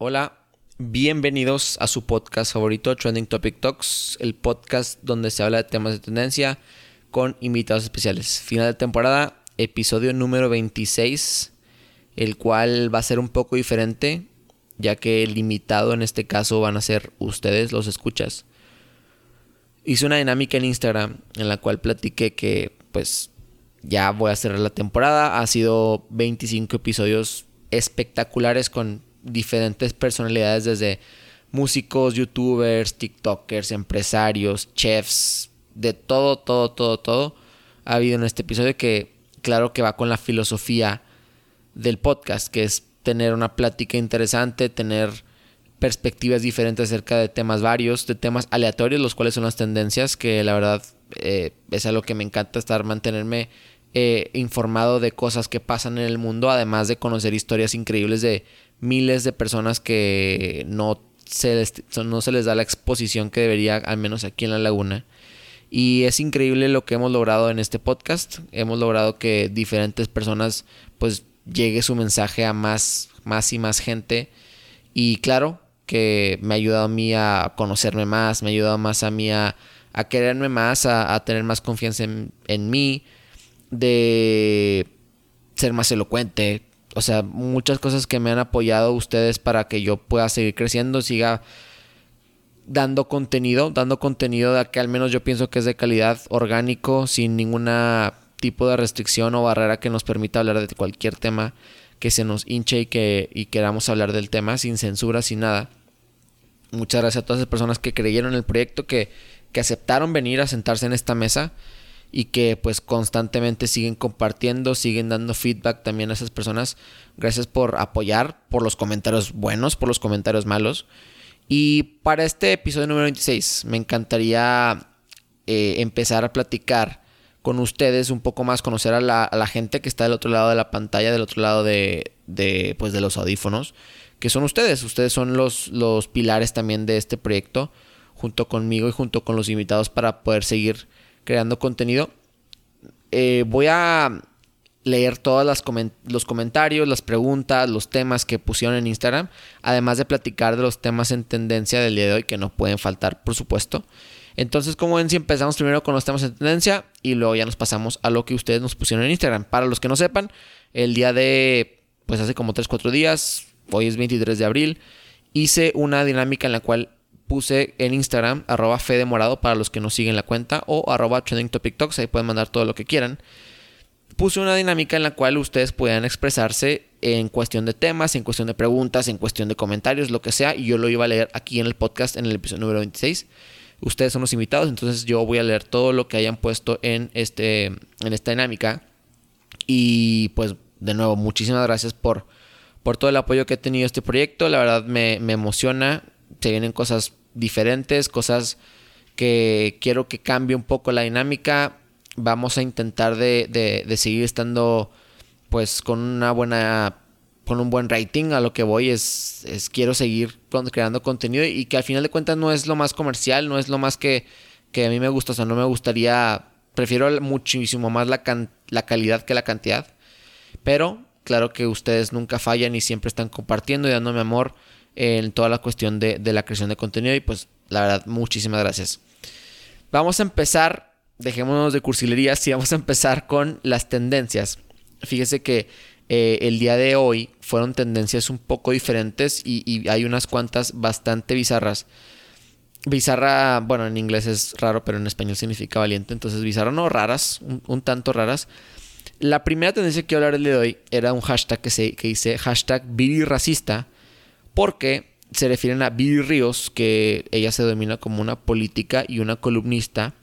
Hola, bienvenidos a su podcast favorito, Trending Topic Talks, el podcast donde se habla de temas de tendencia con invitados especiales. Final de temporada, episodio número 26, el cual va a ser un poco diferente, ya que el invitado en este caso van a ser ustedes, los escuchas. Hice una dinámica en Instagram en la cual platiqué que pues ya voy a cerrar la temporada. Ha sido 25 episodios espectaculares con diferentes personalidades desde músicos, youtubers, tiktokers, empresarios, chefs, de todo, todo, todo, todo ha habido en este episodio que claro que va con la filosofía del podcast, que es tener una plática interesante, tener perspectivas diferentes acerca de temas varios, de temas aleatorios, los cuales son las tendencias, que la verdad eh, es algo que me encanta estar, mantenerme eh, informado de cosas que pasan en el mundo, además de conocer historias increíbles de miles de personas que no se les, no se les da la exposición que debería, al menos aquí en la laguna. Y es increíble lo que hemos logrado en este podcast. Hemos logrado que diferentes personas pues llegue su mensaje a más, más y más gente. Y claro que me ha ayudado a mí a conocerme más, me ha ayudado más a mí a, quererme más, a, tener más confianza en, en mí, de ser más elocuente, o sea, muchas cosas que me han apoyado ustedes para que yo pueda seguir creciendo, siga dando contenido, dando contenido de que al menos yo pienso que es de calidad, orgánico, sin ninguna tipo de restricción o barrera que nos permita hablar de cualquier tema que se nos hinche y que y queramos hablar del tema sin censura, sin nada. Muchas gracias a todas las personas que creyeron en el proyecto, que, que aceptaron venir a sentarse en esta mesa y que pues constantemente siguen compartiendo, siguen dando feedback también a esas personas. Gracias por apoyar, por los comentarios buenos, por los comentarios malos. Y para este episodio número 26 me encantaría eh, empezar a platicar con ustedes un poco más, conocer a la, gente que está del otro lado de la pantalla, del otro lado de, de, pues, de los audífonos, que son ustedes. Ustedes son los, los pilares también de este proyecto, junto conmigo y junto con los invitados para poder seguir creando contenido. Eh, voy a leer todos los comentarios, las preguntas, los temas que pusieron en Instagram, además de platicar de los temas en tendencia del día de hoy que no pueden faltar, por supuesto. Entonces, como ven, si empezamos primero con los temas en tendencia y luego ya nos pasamos a lo que ustedes nos pusieron en Instagram. Para los que no sepan, el día de, pues hace como 3-4 días, hoy es 23 de abril, hice una dinámica en la cual puse en Instagram, arroba Fedemorado para los que no siguen la cuenta, o arroba Trending Topic Talks, ahí pueden mandar todo lo que quieran. Puse una dinámica en la cual ustedes puedan expresarse en cuestión de temas, en cuestión de preguntas, en cuestión de comentarios, lo que sea, y yo lo iba a leer aquí en el podcast en el episodio número 26. Ustedes son los invitados, entonces yo voy a leer todo lo que hayan puesto en, este, en esta dinámica. Y pues de nuevo, muchísimas gracias por, por todo el apoyo que he tenido este proyecto. La verdad me, me emociona. Se vienen cosas diferentes, cosas que quiero que cambie un poco la dinámica. Vamos a intentar de, seguir estando pues con una buena con un buen rating. A lo que voy es, es quiero seguir creando contenido y que al final de cuentas no es lo más comercial, no es lo más que, que a mí me gusta, o sea, no me gustaría, prefiero muchísimo más la, la calidad que la cantidad, pero claro que ustedes nunca fallan y siempre están compartiendo y dándome amor en toda la cuestión de, la creación de contenido y pues la verdad muchísimas gracias. Vamos a empezar, dejémonos de cursilerías y vamos a empezar con las tendencias. Fíjese que eh, el día de hoy fueron tendencias un poco diferentes y, hay unas cuantas bastante bizarras. Bizarra, bueno, en inglés es raro, pero en español significa valiente. Entonces, bizarra no, raras, un, tanto raras. La primera tendencia que quiero hablar el día de hoy era un hashtag que, se, que dice hashtag racista porque se refieren a Billy Ríos, que ella se domina como una política y una columnista,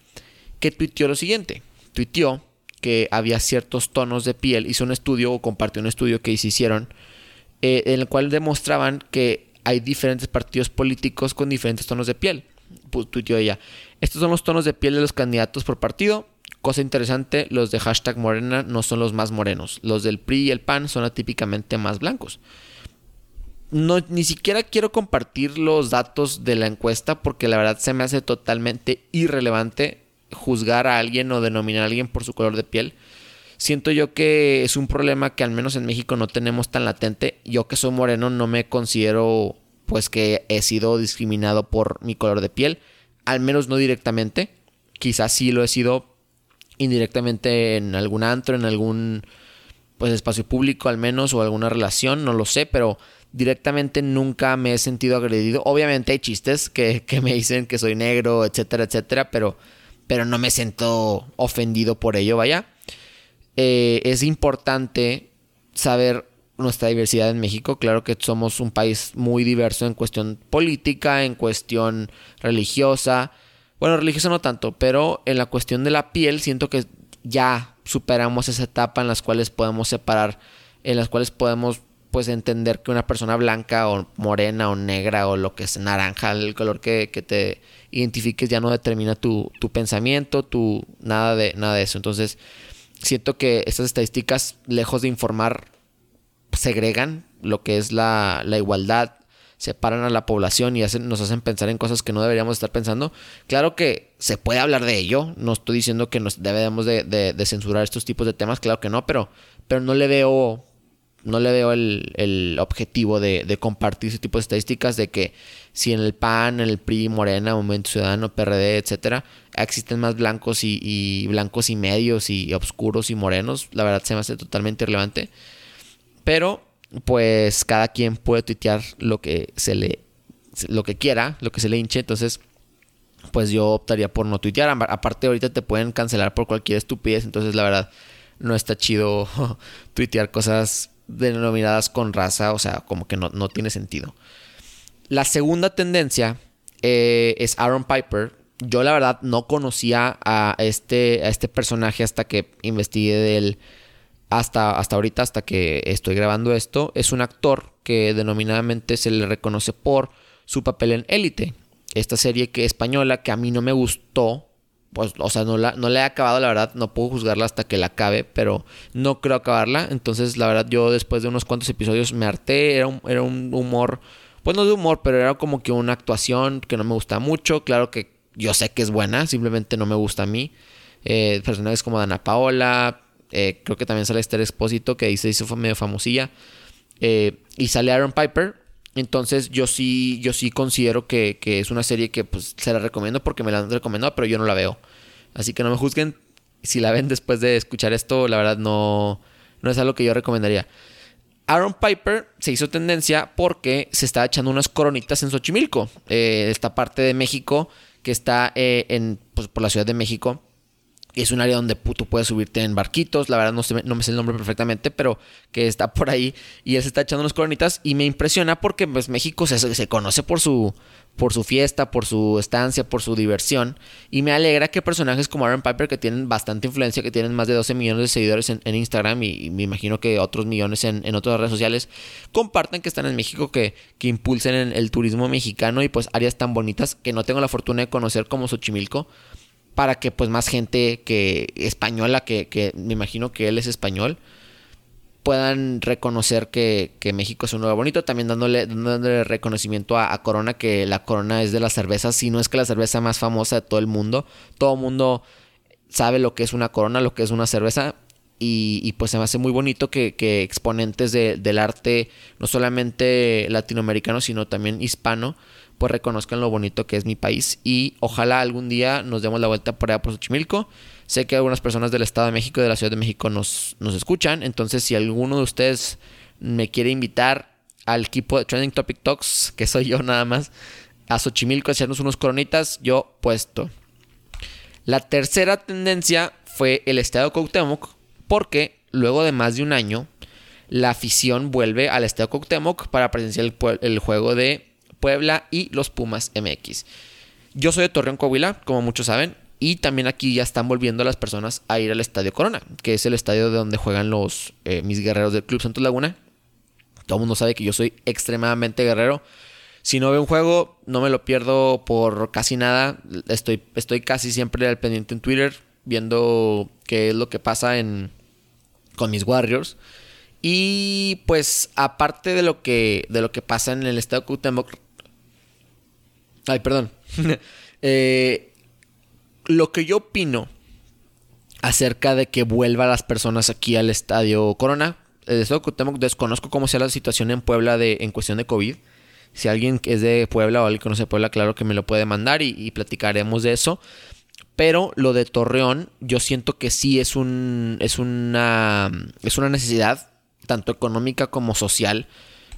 que tuiteó lo siguiente. Tuiteó que había ciertos tonos de piel, hizo un estudio o compartió un estudio que se hicieron, eh, en el cual demostraban que hay diferentes partidos políticos con diferentes tonos de piel. Pues, ella. Estos son los tonos de piel de los candidatos por partido. Cosa interesante, los de hashtag morena no son los más morenos. Los del PRI y el PAN son atípicamente más blancos no, ni siquiera quiero compartir los datos de la encuesta porque la verdad se me hace totalmente irrelevante juzgar a alguien o denominar a alguien por su color de piel. Siento yo que es un problema que al menos en México no tenemos tan latente. Yo que soy moreno no me considero pues que he sido discriminado por mi color de piel, al menos no directamente, quizás sí lo he sido indirectamente en algún antro, en algún pues espacio público al menos o alguna relación, no lo sé, pero directamente nunca me he sentido agredido. Obviamente hay chistes que, me dicen que soy negro, etcétera, etcétera, pero, pero no me siento ofendido por ello, vaya. Eh, es importante saber nuestra diversidad en México. Claro que somos un país muy diverso en cuestión política, en cuestión religiosa. Bueno, religiosa no tanto, pero en la cuestión de la piel siento que ya superamos esa etapa en las cuales podemos separar, en las cuales podemos pues entender que una persona blanca o morena o negra o lo que es naranja, el color que, te identifiques ya no determina tu, tu pensamiento, tu nada de, nada de eso. Entonces, siento que estas estadísticas, lejos de informar, segregan lo que es la, la igualdad, separan a la población y hacen, nos hacen pensar en cosas que no deberíamos estar pensando. Claro que se puede hablar de ello, no estoy diciendo que nos debemos de, censurar estos tipos de temas, claro que no, pero, pero no le veo, no le veo el, objetivo de, compartir ese tipo de estadísticas de que si en el PAN, en el PRI, Morena, Movimiento Ciudadano, PRD, etcétera, existen más blancos y, y blancos y medios y oscuros y morenos, la verdad se me hace totalmente irrelevante. Pero pues cada quien puede tuitear lo que se le lo que quiera, lo que se le hinche, entonces pues yo optaría por no tuitear. Aparte ahorita te pueden cancelar por cualquier estupidez, entonces la verdad no está chido tuitear cosas denominadas con raza, o sea, como que no, tiene sentido. La segunda tendencia eh, es Aaron Piper. Yo la verdad no conocía a este, a este personaje hasta que investigué de él hasta, hasta ahorita, hasta que estoy grabando esto, es un actor que denominadamente se le reconoce por su papel en Élite. Esta serie que española que a mí no me gustó, pues, o sea, no la, no he acabado, la verdad, no puedo juzgarla hasta que la acabe, pero no creo acabarla. Entonces, la verdad, yo después de unos cuantos episodios me harté, era un, era un humor, pues no de humor, pero era como que una actuación que no me gusta mucho. Claro que yo sé que es buena, simplemente no me gusta a mí. Eh, personajes como Dana Paola, eh, creo que también sale Esther Expósito, que ahí se hizo medio famosilla. Eh, y sale Aaron Piper. Entonces yo sí, yo sí considero que, es una serie que pues se la recomiendo porque me la han recomendado, pero yo no la veo. Así que no me juzguen. Si la ven después de escuchar esto, la verdad no, no es algo que yo recomendaría. Aaron Piper se hizo tendencia porque se está echando unas coronitas en Xochimilco. Eh, esta parte de México que está en, pues, por la Ciudad de México es un área donde tú puedes subirte en barquitos, la verdad no, sé, no me sé el nombre perfectamente, pero que está por ahí y él se está echando unas coronitas y me impresiona porque pues México se, se, conoce por su, por su fiesta, por su estancia, por su diversión y me alegra que personajes como Aaron Piper que tienen bastante influencia, que tienen más de 12 millones de seguidores en, Instagram y, me imagino que otros millones en, otras redes sociales, compartan que están en México, que, que impulsen el turismo mexicano y pues áreas tan bonitas que no tengo la fortuna de conocer como Xochimilco para que pues más gente que española, que, me imagino que él es español, puedan reconocer que, México es un lugar bonito, también dándole, dándole reconocimiento a, Corona, que la Corona es de las cervezas, si no es que la cerveza más famosa de todo el mundo, todo el mundo sabe lo que es una Corona, lo que es una cerveza, y, pues se me hace muy bonito que, exponentes del arte, no solamente latinoamericano, sino también hispano, pues reconozcan lo bonito que es mi país y ojalá algún día nos demos la vuelta por allá por Xochimilco. Sé que algunas personas del Estado de México y de la Ciudad de México nos, nos escuchan, entonces si alguno de ustedes me quiere invitar al equipo de Trending Topic Talks, que soy yo nada más, a Xochimilco a hacernos unos coronitas, yo puesto. La tercera tendencia fue el Estadio Cuauhtémoc, porque luego de más de un año, la afición vuelve al Estadio Cuauhtémoc para presenciar el juego de Puebla y los Pumas MX. Yo soy de Torreón, Coahuila, como muchos saben, y también aquí ya están volviendo las personas a ir al Estadio Corona, que es el estadio de donde juegan los eh, mis guerreros del Club Santos Laguna. Todo el mundo sabe que yo soy extremadamente guerrero. Si no veo un juego, no me lo pierdo por casi nada. Estoy, estoy casi siempre al pendiente en Twitter, viendo qué es lo que pasa en, con mis Warriors. Y pues aparte de lo que, de lo que pasa en el Estadio Cuauhtémoc, Ay, perdón. Eh, lo que yo opino acerca de que vuelvan las personas aquí al estadio Corona. Estadio Cuauhtémoc desconozco cómo sea la situación en Puebla de, en cuestión de COVID. Si alguien es de Puebla o alguien conoce Puebla, claro que me lo puede mandar y, platicaremos de eso. Pero lo de Torreón, yo siento que sí es un. es una. es una necesidad, tanto económica como social,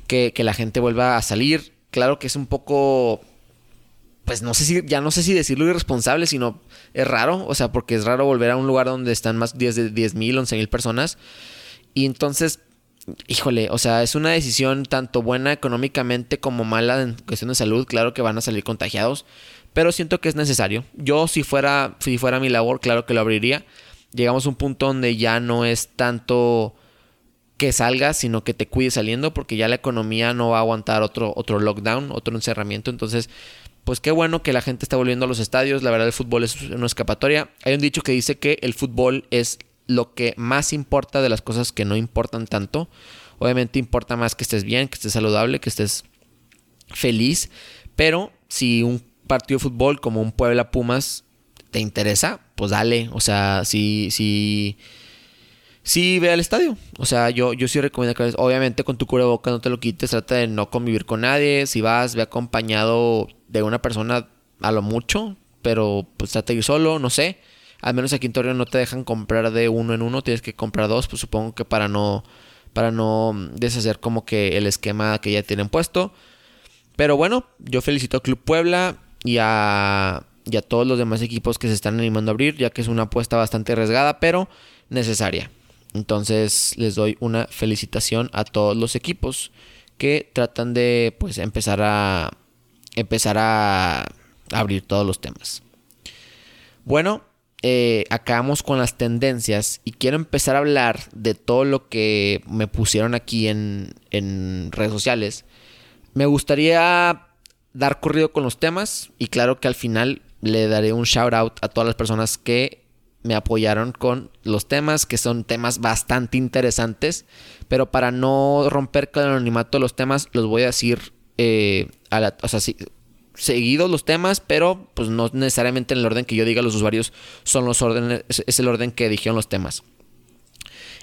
que, que la gente vuelva a salir. Claro que es un poco pues no sé si, ya no sé si decirlo irresponsable, sino es raro, o sea, porque es raro volver a un lugar donde están más de 10 mil, 11 mil personas. Y entonces, híjole, o sea, es una decisión tanto buena económicamente como mala en cuestión de salud. Claro que van a salir contagiados, pero siento que es necesario. Yo, si fuera, si fuera mi labor, claro que lo abriría. Llegamos a un punto donde ya no es tanto que salgas, sino que te cuides saliendo, porque ya la economía no va a aguantar otro, otro lockdown, otro encerramiento. Entonces, pues qué bueno que la gente está volviendo a los estadios. La verdad, el fútbol es una escapatoria. Hay un dicho que dice que el fútbol es lo que más importa de las cosas que no importan tanto. Obviamente importa más que estés bien, que estés saludable, que estés feliz. Pero si un partido de fútbol como un Puebla Pumas te interesa, pues dale. O sea, si, si, si ve al estadio. O sea, yo, yo sí recomiendo que obviamente con tu boca no te lo quites, trata de no convivir con nadie. Si vas, ve acompañado de una persona a lo mucho, pero pues trata ir solo, no sé. Al menos aquí en Torreón no te dejan comprar de uno en uno, tienes que comprar dos, pues supongo que para no para no deshacer como que el esquema que ya tienen puesto. Pero bueno, yo felicito a Club Puebla y a, y a todos los demás equipos que se están animando a abrir, ya que es una apuesta bastante arriesgada, pero necesaria. Entonces les doy una felicitación a todos los equipos que tratan de pues empezar a empezar a abrir todos los temas. Bueno, eh, acabamos con las tendencias y quiero empezar a hablar de todo lo que me pusieron aquí en, en redes sociales. Me gustaría dar corrido con los temas y claro que al final le daré un shout out a todas las personas que me apoyaron con los temas, que son temas bastante interesantes, pero para no romper con el anonimato de los temas, los voy a decir eh, o sea, sí, seguidos los temas, pero pues no necesariamente en el orden que yo diga los usuarios son los órdenes, es el orden que dijeron los temas.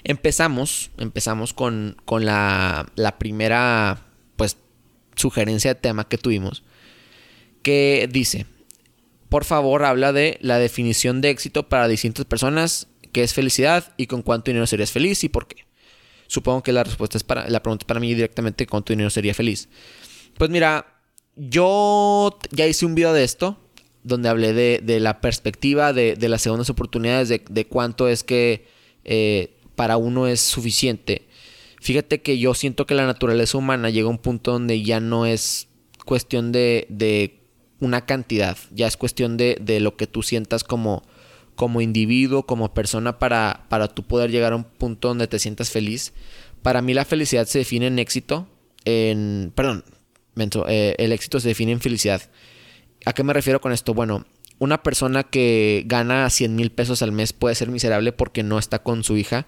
Empezamos, empezamos con, con la, la primera pues sugerencia de tema que tuvimos, que dice, por favor habla de la definición de éxito para distintas personas, qué es felicidad y con cuánto dinero serías feliz y por qué. Supongo que la respuesta es para, la pregunta para mí directamente, ¿cuánto dinero sería feliz? Pues mira, yo ya hice un video de esto, donde hablé de, la perspectiva de, las segundas oportunidades, de, cuánto es que eh, para uno es suficiente. Fíjate que yo siento que la naturaleza humana llega a un punto donde ya no es cuestión de, una cantidad, ya es cuestión de, lo que tú sientas como, como individuo, como persona, para, para tú poder llegar a un punto donde te sientas feliz. Para mí la felicidad se define en éxito, en, perdón, eh, el éxito se define en felicidad. ¿A qué me refiero con esto? Bueno, una persona que gana 100 mil pesos al mes puede ser miserable porque no está con su hija.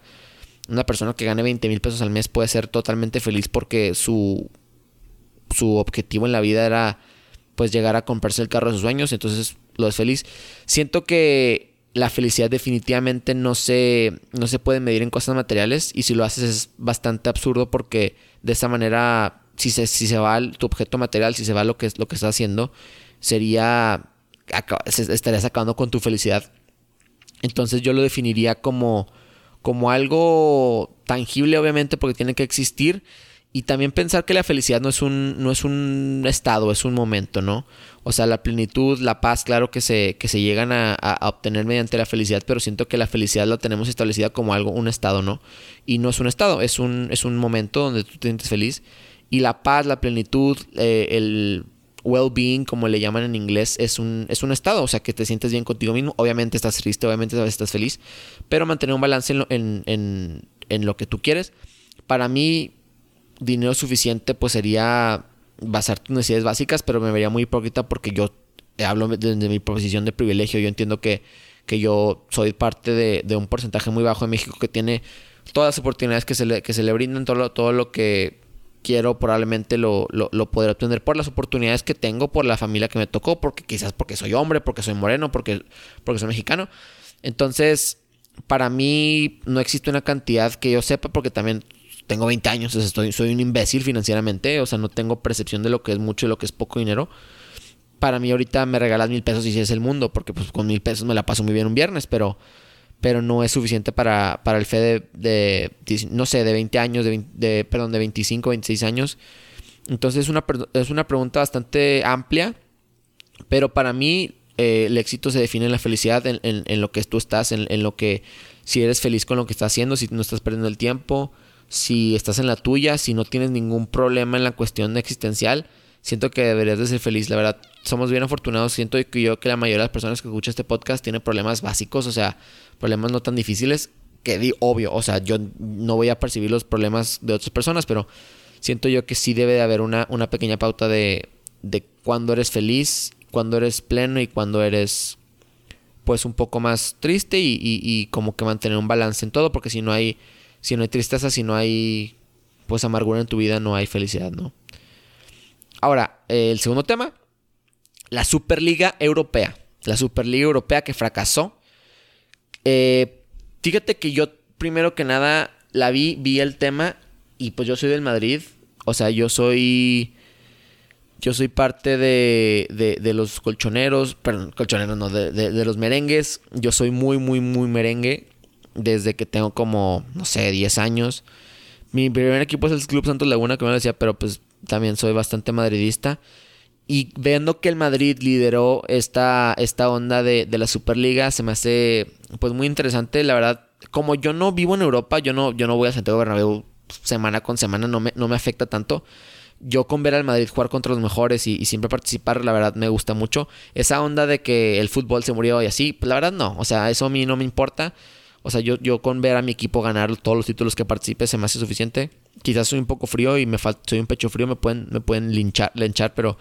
Una persona que gane 20 mil pesos al mes puede ser totalmente feliz porque su, su objetivo en la vida era pues llegar a comprarse el carro de sus sueños, entonces lo es feliz. Siento que la felicidad definitivamente no se, no se puede medir en cosas materiales y si lo haces es bastante absurdo porque de esa manera si se, si se va tu objeto material, si se va lo que, lo que estás haciendo, sería, estarías acabando con tu felicidad. Entonces yo lo definiría como, como algo tangible, obviamente, porque tiene que existir. Y también pensar que la felicidad no es un, no es un estado, es un momento, ¿no? O sea, la plenitud, la paz, claro que se, que se llegan a, a, obtener mediante la felicidad, pero siento que la felicidad la tenemos establecida como algo, un estado, ¿no? Y no es un estado, es un, es un momento donde tú te sientes feliz y la paz, la plenitud, eh, el well-being, como le llaman en inglés, es un, es un estado, o sea, que te sientes bien contigo mismo. Obviamente estás triste, obviamente a veces estás feliz, pero mantener un balance en lo, en, lo que tú quieres. Para mí, dinero suficiente, pues sería basar tus necesidades básicas, pero me vería muy hipócrita porque yo hablo desde mi posición de privilegio. Yo entiendo que, que yo soy parte de, de, un porcentaje muy bajo en México que tiene todas las oportunidades que se le, que se le brindan, todo todo lo que quiero probablemente lo, lo, podré obtener por las oportunidades que tengo, por la familia que me tocó, porque quizás porque soy hombre, porque soy moreno, porque, porque soy mexicano. Entonces, para mí no existe una cantidad que yo sepa, porque también tengo 20 años, estoy, soy un imbécil financieramente, o sea, no tengo percepción de lo que es mucho y lo que es poco dinero. Para mí ahorita me regalas mil pesos y si es el mundo, porque pues con mil pesos me la paso muy bien un viernes, pero, pero no es suficiente para, para el fe de, no sé, de 20 años, de, de, perdón, de 25, 26 años. Entonces es una, es una pregunta bastante amplia, pero para mí eh, el éxito se define en la felicidad, en, en, lo que tú estás, en, en, lo que, si eres feliz con lo que estás haciendo, si no estás perdiendo el tiempo, si estás en la tuya, si no tienes ningún problema en la cuestión existencial, siento que deberías de ser feliz. La verdad, somos bien afortunados. Siento que yo que la mayoría de las personas que escuchan este podcast tienen problemas básicos, o sea, problemas no tan difíciles, que di obvio, o sea, yo no voy a percibir los problemas de otras personas, pero siento yo que sí debe de haber una, una pequeña pauta de, de cuando eres feliz, cuando eres pleno y cuando eres pues un poco más triste y, y como que mantener un balance en todo, porque si no hay si no hay tristeza, si no hay pues amargura en tu vida, no hay felicidad, ¿no? Ahora, el segundo tema, la Superliga Europea. La Superliga Europea que fracasó. Eh, fíjate que yo, primero que nada, la vi, vi el tema y pues yo soy del Madrid. O sea, yo soy... Yo soy parte de, de, de los colchoneros, perdón, colchoneros no, de, de, los merengues. Yo soy muy, muy, muy merengue desde que tengo como, no sé, 10 años. Mi primer equipo es el Club Santos Laguna, que me decía, pero pues también soy bastante madridista. Y viendo que el Madrid lideró esta, esta onda de, la Superliga, se me hace pues muy interesante. La verdad, como yo no vivo en Europa, yo no, yo no voy a Santiago Bernabéu semana con semana, no me, no me afecta tanto. Yo con ver al Madrid jugar contra los mejores y, y, siempre participar, la verdad me gusta mucho. Esa onda de que el fútbol se murió y así, pues la verdad no. O sea, eso a mí no me importa. O sea, yo, yo con ver a mi equipo ganar todos los títulos que participe se me hace suficiente. Quizás soy un poco frío y me soy un pecho frío, me pueden, me pueden linchar, linchar, pero.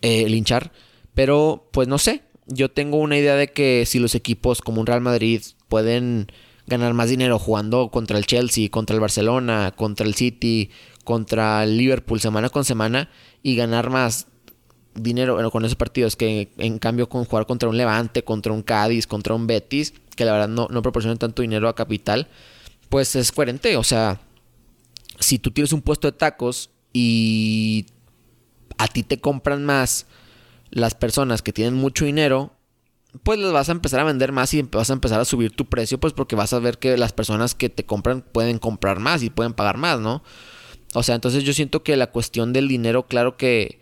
Eh, linchar. Pero, pues no sé. Yo tengo una idea de que si los equipos como un Real Madrid pueden ganar más dinero jugando contra el Chelsea, contra el Barcelona, contra el City, contra el Liverpool semana con semana y ganar más dinero con esos partidos que en cambio con jugar contra un Levante, contra un Cádiz, contra un Betis, que la verdad no, no proporcionan tanto dinero a capital, pues es coherente. O sea, si tú tienes un puesto de tacos y a ti te compran más las personas que tienen mucho dinero, pues les vas a empezar a vender más y vas a empezar a subir tu precio, pues porque vas a ver que las personas que te compran pueden comprar más y pueden pagar más, ¿no? O sea, entonces yo siento que la cuestión del dinero, claro que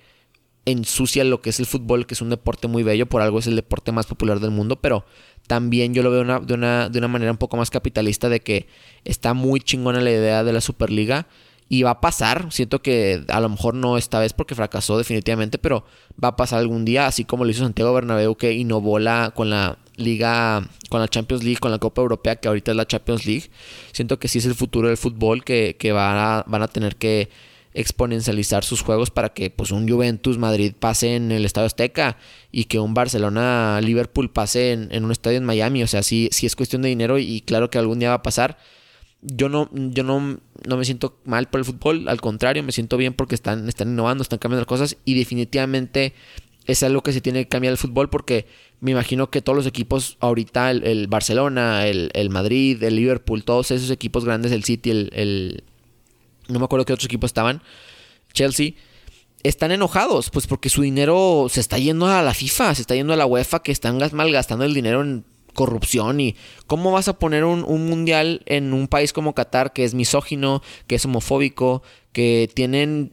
ensucia lo que es el fútbol, que es un deporte muy bello, por algo es el deporte más popular del mundo, pero también yo lo veo de, una, de una manera un poco más capitalista de que está muy chingona la idea de la Superliga y va a pasar, siento que a lo mejor no esta vez porque fracasó definitivamente, pero va a pasar algún día, así como lo hizo Santiago Bernabéu que innovó la, con la liga, con la Champions League, con la Copa Europea, que ahorita es la Champions League. Siento que sí es el futuro del fútbol, que, que van, a, van a tener que exponencializar sus juegos para que pues un Juventus Madrid pase en el Estadio Azteca y que un Barcelona Liverpool pase en, un estadio en Miami. O sea, sí, sí es cuestión de dinero y claro que algún día va a pasar. Yo no, yo no, no me siento mal por el fútbol, al contrario, me siento bien porque están, están innovando, están cambiando las cosas y definitivamente es algo que se tiene que cambiar el fútbol porque me imagino que todos los equipos ahorita, el, Barcelona, el, el, Madrid, el Liverpool, todos esos equipos grandes, el City, el, no me acuerdo qué otros equipos estaban, Chelsea, están enojados, pues porque su dinero se está yendo a la FIFA, se está yendo a la UEFA, que están malgastando el dinero en corrupción y cómo vas a poner un, mundial en un país como Qatar que es misógino, que es homofóbico, que tienen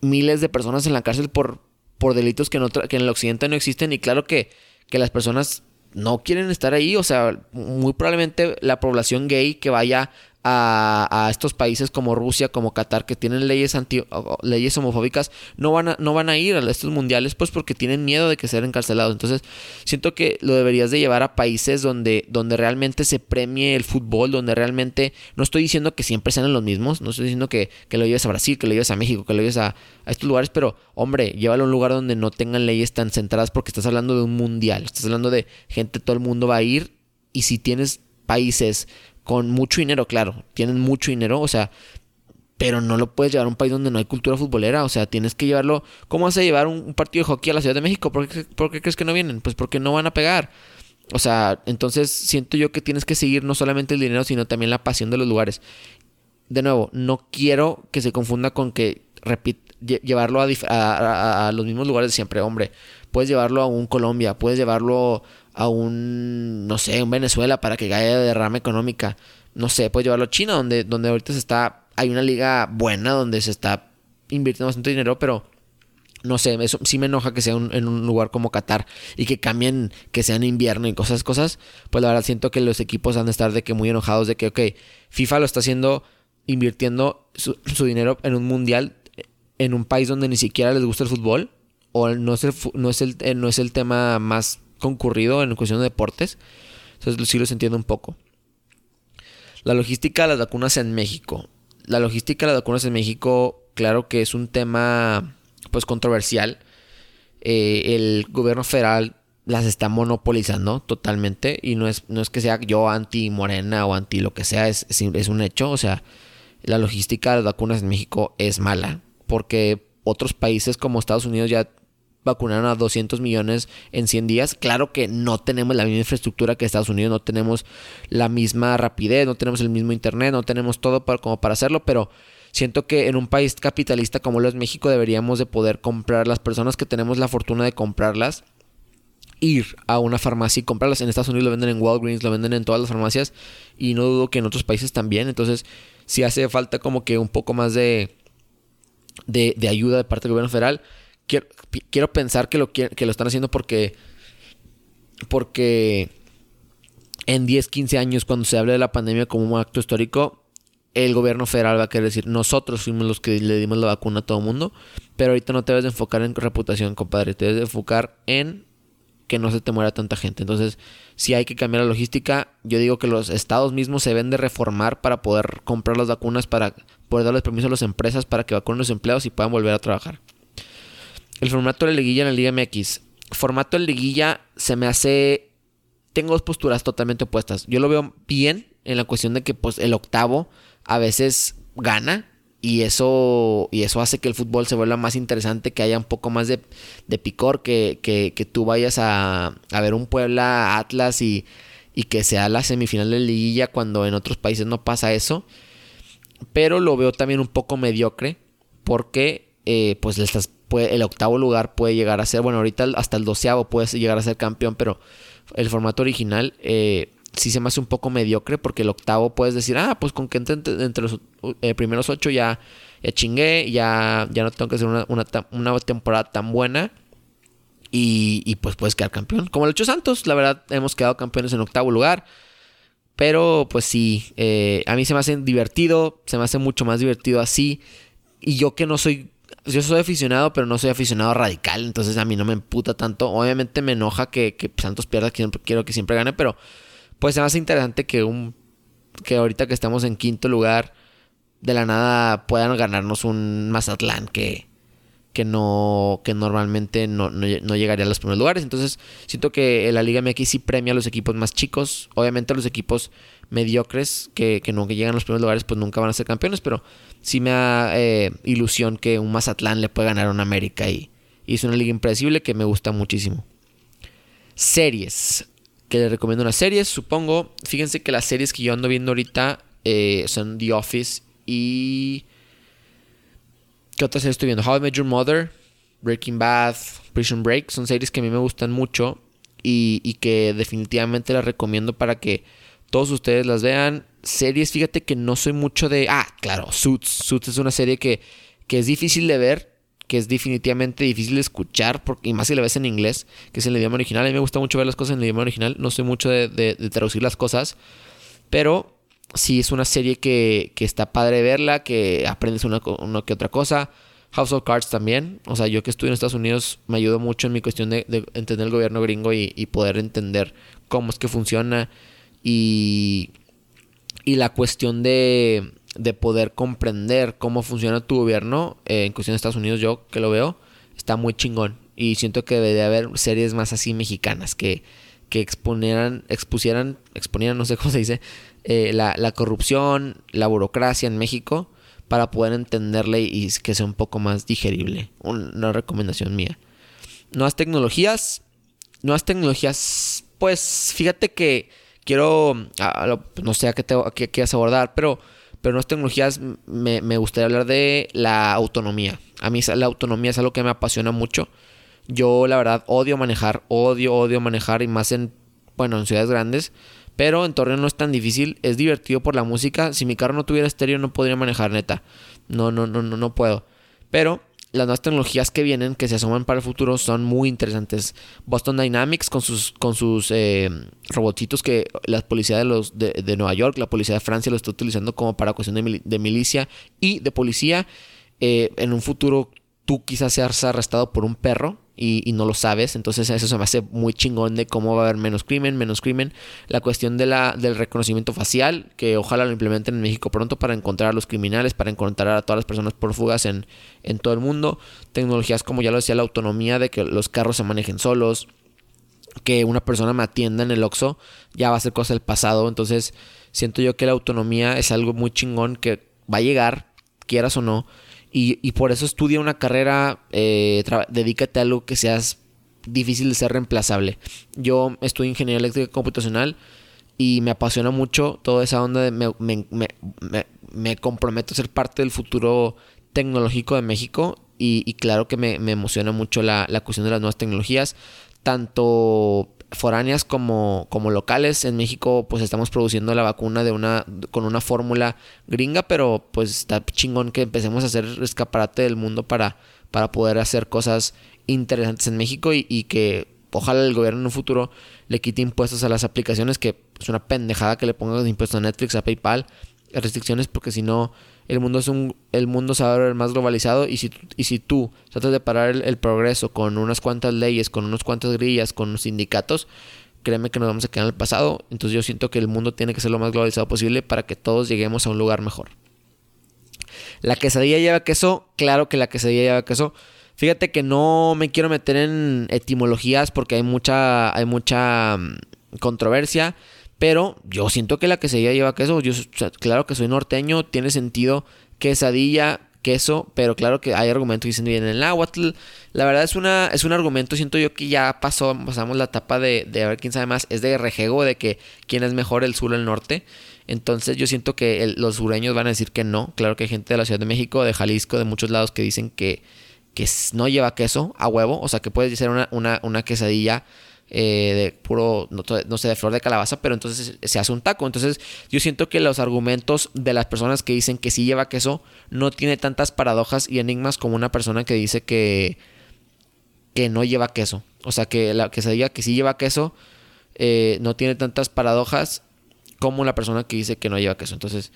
miles de personas en la cárcel por, por delitos que en, que en el occidente no existen y claro que, que las personas no quieren estar ahí, o sea, muy probablemente la población gay que vaya a, estos países como Rusia, como Qatar, que tienen leyes anti, leyes homofóbicas, no van a, no van a ir a estos mundiales, pues porque tienen miedo de que sean encarcelados. Entonces, siento que lo deberías de llevar a países donde, donde realmente se premie el fútbol, donde realmente, no estoy diciendo que siempre sean los mismos, no estoy diciendo que, que lo lleves a Brasil, que lo lleves a México, que lo lleves a, a estos lugares, pero hombre, llévalo a un lugar donde no tengan leyes tan centradas porque estás hablando de un mundial, estás hablando de gente, todo el mundo va a ir y si tienes países con mucho dinero, claro, tienen mucho dinero, o sea, pero no lo puedes llevar a un país donde no hay cultura futbolera, o sea, tienes que llevarlo, ¿cómo vas a llevar un, partido de hockey a la Ciudad de México? ¿Por qué, crees que no vienen? Pues porque no van a pegar. O sea, entonces siento yo que tienes que seguir no solamente el dinero, sino también la pasión de los lugares. de nuevo, no quiero que se confunda con que llevarlo a, los mismos lugares de siempre. Hombre, puedes llevarlo a un Colombia, puedes llevarlo a un, no sé, un Venezuela para que haya derrama económica. No sé, puedes llevarlo a China, donde, donde ahorita se está, hay una liga buena donde se está invirtiendo bastante dinero, pero no sé, eso sí me enoja que sea en un lugar como Qatar y que cambien, que sea en invierno y cosas, cosas. Pues la verdad siento que los equipos han de estar de que muy enojados de que, ok, FIFA lo está haciendo invirtiendo su, dinero en un mundial en un país donde ni siquiera les gusta el fútbol o no no es el, eh, no es el tema más concurrido en cuestión de deportes. Entonces sí los entiendo un poco. La logística de las vacunas en México. La logística de las vacunas en México, claro que es un tema pues controversial. Eh, el gobierno federal las está monopolizando totalmente y no es, no es que sea yo anti morena o anti lo que sea, es, es un hecho. O sea, la logística de las vacunas en México es mala porque otros países como Estados Unidos ya vacunaron a 200 millones en 100 días. Claro que no tenemos la misma infraestructura que Estados Unidos, no tenemos la misma rapidez, no tenemos el mismo internet, no tenemos todo para, como para hacerlo, pero siento que en un país capitalista como lo es México deberíamos de poder comprar las personas que tenemos la fortuna de comprarlas ir a una farmacia y comprarlas. En Estados Unidos lo venden en Walgreens, lo venden en todas las farmacias y no dudo que en otros países también. Entonces, si hace falta como que un poco más de, de, ayuda de parte del gobierno federal. Quiero, quiero pensar que lo, que lo están haciendo porque, porque en 10, 15 años, cuando se hable de la pandemia como un acto histórico, el gobierno federal va a querer decir, nosotros fuimos los que le dimos la vacuna a todo el mundo, pero ahorita no te debes de enfocar en reputación, compadre, te debes de enfocar en que no se te muera tanta gente. Entonces, si hay que cambiar la logística, yo digo que los estados mismos se deben de reformar para poder comprar las vacunas, para poder darles permiso a las empresas para que vacunen a los empleados y puedan volver a trabajar. El formato de liguilla en la Liga MX. Formato de liguilla se me hace... Tengo dos posturas totalmente opuestas. Yo lo veo bien en la cuestión de que pues, el octavo a veces gana y eso, y eso hace que el fútbol se vuelva más interesante, que haya un poco más de, picor, que, que, tú vayas a, a, ver un Puebla Atlas y, y que sea la semifinal de liguilla cuando en otros países no pasa eso. Pero lo veo también un poco mediocre porque eh, pues el octavo lugar puede llegar a ser, bueno, ahorita hasta el doceavo puede llegar a ser campeón, pero el formato original eh, sí se me hace un poco mediocre porque el octavo puedes decir, ah, pues con que entre, entre los eh, primeros ocho ya, ya chingué, ya, ya no tengo que hacer una, una, temporada tan buena. Y, y, pues puedes quedar campeón. Como el hecho Santos, la verdad, hemos quedado campeones en octavo lugar. Pero pues sí, eh, a mí se me hace divertido, se me hace mucho más divertido así. Y yo que no soy, yo soy aficionado, pero no soy aficionado radical, entonces a mí no me emputa tanto. Obviamente me enoja que, que Santos pierda, quiero que siempre gane, pero pues se hace interesante que un que ahorita que estamos en quinto lugar de la nada puedan ganarnos un Mazatlán que que no que normalmente no, llegaría a los primeros lugares. Entonces, siento que la Liga MX sí premia a los equipos más chicos. Obviamente los equipos mediocres que, que no llegan a los primeros lugares pues nunca van a ser campeones, pero sí me da eh, ilusión que un Mazatlán le pueda ganar a un América y, y es una liga impredecible que me gusta muchísimo. Series que les recomiendo unas series, supongo. Fíjense que las series que yo ando viendo ahorita eh, son The Office y... ¿Qué otras series estoy viendo? How I Met Your Mother, Breaking Bad, Prison Break. Son series que a mí me gustan mucho y, y que definitivamente las recomiendo para que todos ustedes las vean. Series, fíjate que no soy mucho de... Ah, claro, Suits. Suits es una serie que, que es difícil de ver que es definitivamente difícil de escuchar, y más si la ves en inglés, que es el idioma original. A mí me gusta mucho ver las cosas en el idioma original, no soy mucho de, traducir las cosas, pero sí es una serie que, está padre verla, que aprendes una, que otra cosa. House of Cards también, o sea, yo que estuve en Estados Unidos me ayudó mucho en mi cuestión de, entender el gobierno gringo y, poder entender cómo es que funciona y, y la cuestión de, de poder comprender cómo funciona tu gobierno, eh, en cuestión de Estados Unidos, yo que lo veo, está muy chingón. Y siento que debe haber series más así mexicanas que, que exponieran, expusieran, exponieran, no sé cómo se dice, eh, la, la, corrupción, la burocracia en México para poder entenderle y que sea un poco más digerible. Una recomendación mía. Nuevas tecnologías. Nuevas tecnologías. Pues fíjate que quiero. Ah, no sé a qué, te, quieras abordar, pero pero nuevas tecnologías me, me gustaría hablar de la autonomía. A mí la autonomía es algo que me apasiona mucho. Yo la verdad odio manejar, odio, odio manejar y más en, bueno, en ciudades grandes. Pero en Torreón no es tan difícil, es divertido por la música. Si mi carro no tuviera estéreo no podría manejar, neta. No, no, no, no, no puedo. Pero las nuevas tecnologías que vienen, que se asoman para el futuro, son muy interesantes. Boston Dynamics con sus, con sus eh, robotitos que la policía de, los, de, Nueva York, la policía de Francia lo está utilizando como para cuestión de, milicia y de policía. Eh, en un futuro tú quizás seas arrestado por un perro y, no lo sabes. Entonces eso se me hace muy chingón de cómo va a haber menos crimen, menos crimen. La cuestión de la, del reconocimiento facial, que ojalá lo implementen en México pronto para encontrar a los criminales, para encontrar a todas las personas por fugas en, en todo el mundo. Tecnologías como ya lo decía, la autonomía de que los carros se manejen solos. Que una persona me atienda en el Oxxo ya va a ser cosa del pasado. Entonces siento yo que la autonomía es algo muy chingón que va a llegar, quieras o no y, por eso estudia una carrera, eh, dedícate a algo que seas difícil de ser reemplazable. Yo estudio ingeniería eléctrica computacional y me apasiona mucho toda esa onda de me, me, comprometo a ser parte del futuro tecnológico de México y, claro que me, emociona mucho la, la, cuestión de las nuevas tecnologías, tanto foráneas como, como locales. En México pues estamos produciendo la vacuna de una, con una fórmula gringa, pero pues está chingón que empecemos a hacer escaparate del mundo para, para poder hacer cosas interesantes en México y, y que ojalá el gobierno en un futuro le quite impuestos a las aplicaciones, que es una pendejada que le pongan impuestos a Netflix, a PayPal, restricciones, porque si no el mundo es un el mundo se va más globalizado y si, y si tú tratas de parar el, progreso con unas cuantas leyes, con unas cuantas grillas, con los sindicatos, créeme que nos vamos a quedar en el pasado. Entonces yo siento que el mundo tiene que ser lo más globalizado posible para que todos lleguemos a un lugar mejor. La quesadilla lleva queso, claro que la quesadilla lleva queso. Fíjate que no me quiero meter en etimologías porque hay mucha hay mucha mm, controversia. Pero yo siento que la quesadilla lleva queso. Yo, claro que soy norteño, tiene sentido quesadilla, queso, pero claro que hay argumentos que dicen bien en el náhuatl. La verdad es una es un argumento, siento yo que ya pasó, pasamos la etapa de, de a ver quién sabe más, es de rejego de que quién es mejor el sur o el norte. Entonces yo siento que los sureños van a decir que no. Claro que hay gente de la Ciudad de México, de Jalisco, de muchos lados que dicen que, que no lleva queso a huevo. O sea que puede ser una, una, una quesadilla eh, de puro, no, sé, de flor de calabaza, pero entonces se hace un taco. Entonces yo siento que los argumentos de las personas que dicen que sí lleva queso no tiene tantas paradojas y enigmas como una persona que dice que, que no lleva queso. O sea, que la que se diga que sí lleva queso eh, no tiene tantas paradojas como la persona que dice que no lleva queso. Entonces,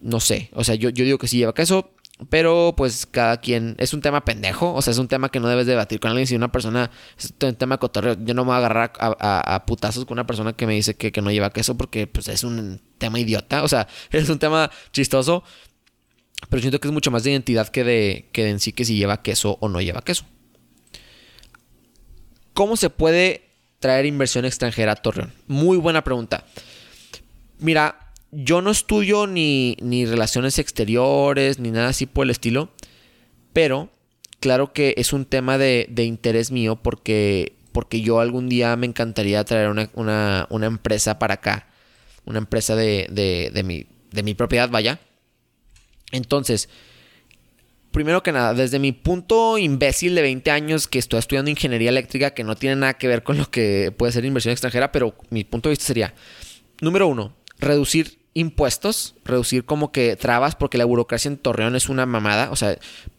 no sé. O sea, yo, yo digo que sí lleva queso. Pero pues cada quien es un tema pendejo, o sea, es un tema que no debes debatir con alguien. Si una persona es un tema cotorreo, yo no me voy a agarrar a, putazos con una persona que me dice que, no lleva queso porque pues es un tema idiota, o sea, es un tema chistoso. Pero siento que es mucho más de identidad que de, que en sí que si lleva queso o no lleva queso. ¿Cómo se puede traer inversión extranjera a Torreón? Muy buena pregunta. Mira, yo no estudio ni, ni relaciones exteriores, ni nada así por el estilo, pero claro que es un tema de, interés mío porque, porque yo algún día me encantaría traer una, empresa para acá, una empresa de, de, mi, de mi propiedad, vaya. Entonces, primero que nada, desde mi punto imbécil de 20 años que estoy estudiando ingeniería eléctrica, que no tiene nada que ver con lo que puede ser inversión extranjera, pero mi punto de vista sería, número uno, reducir impuestos, reducir como que trabas, porque la burocracia en Torreón es una mamada. O sea,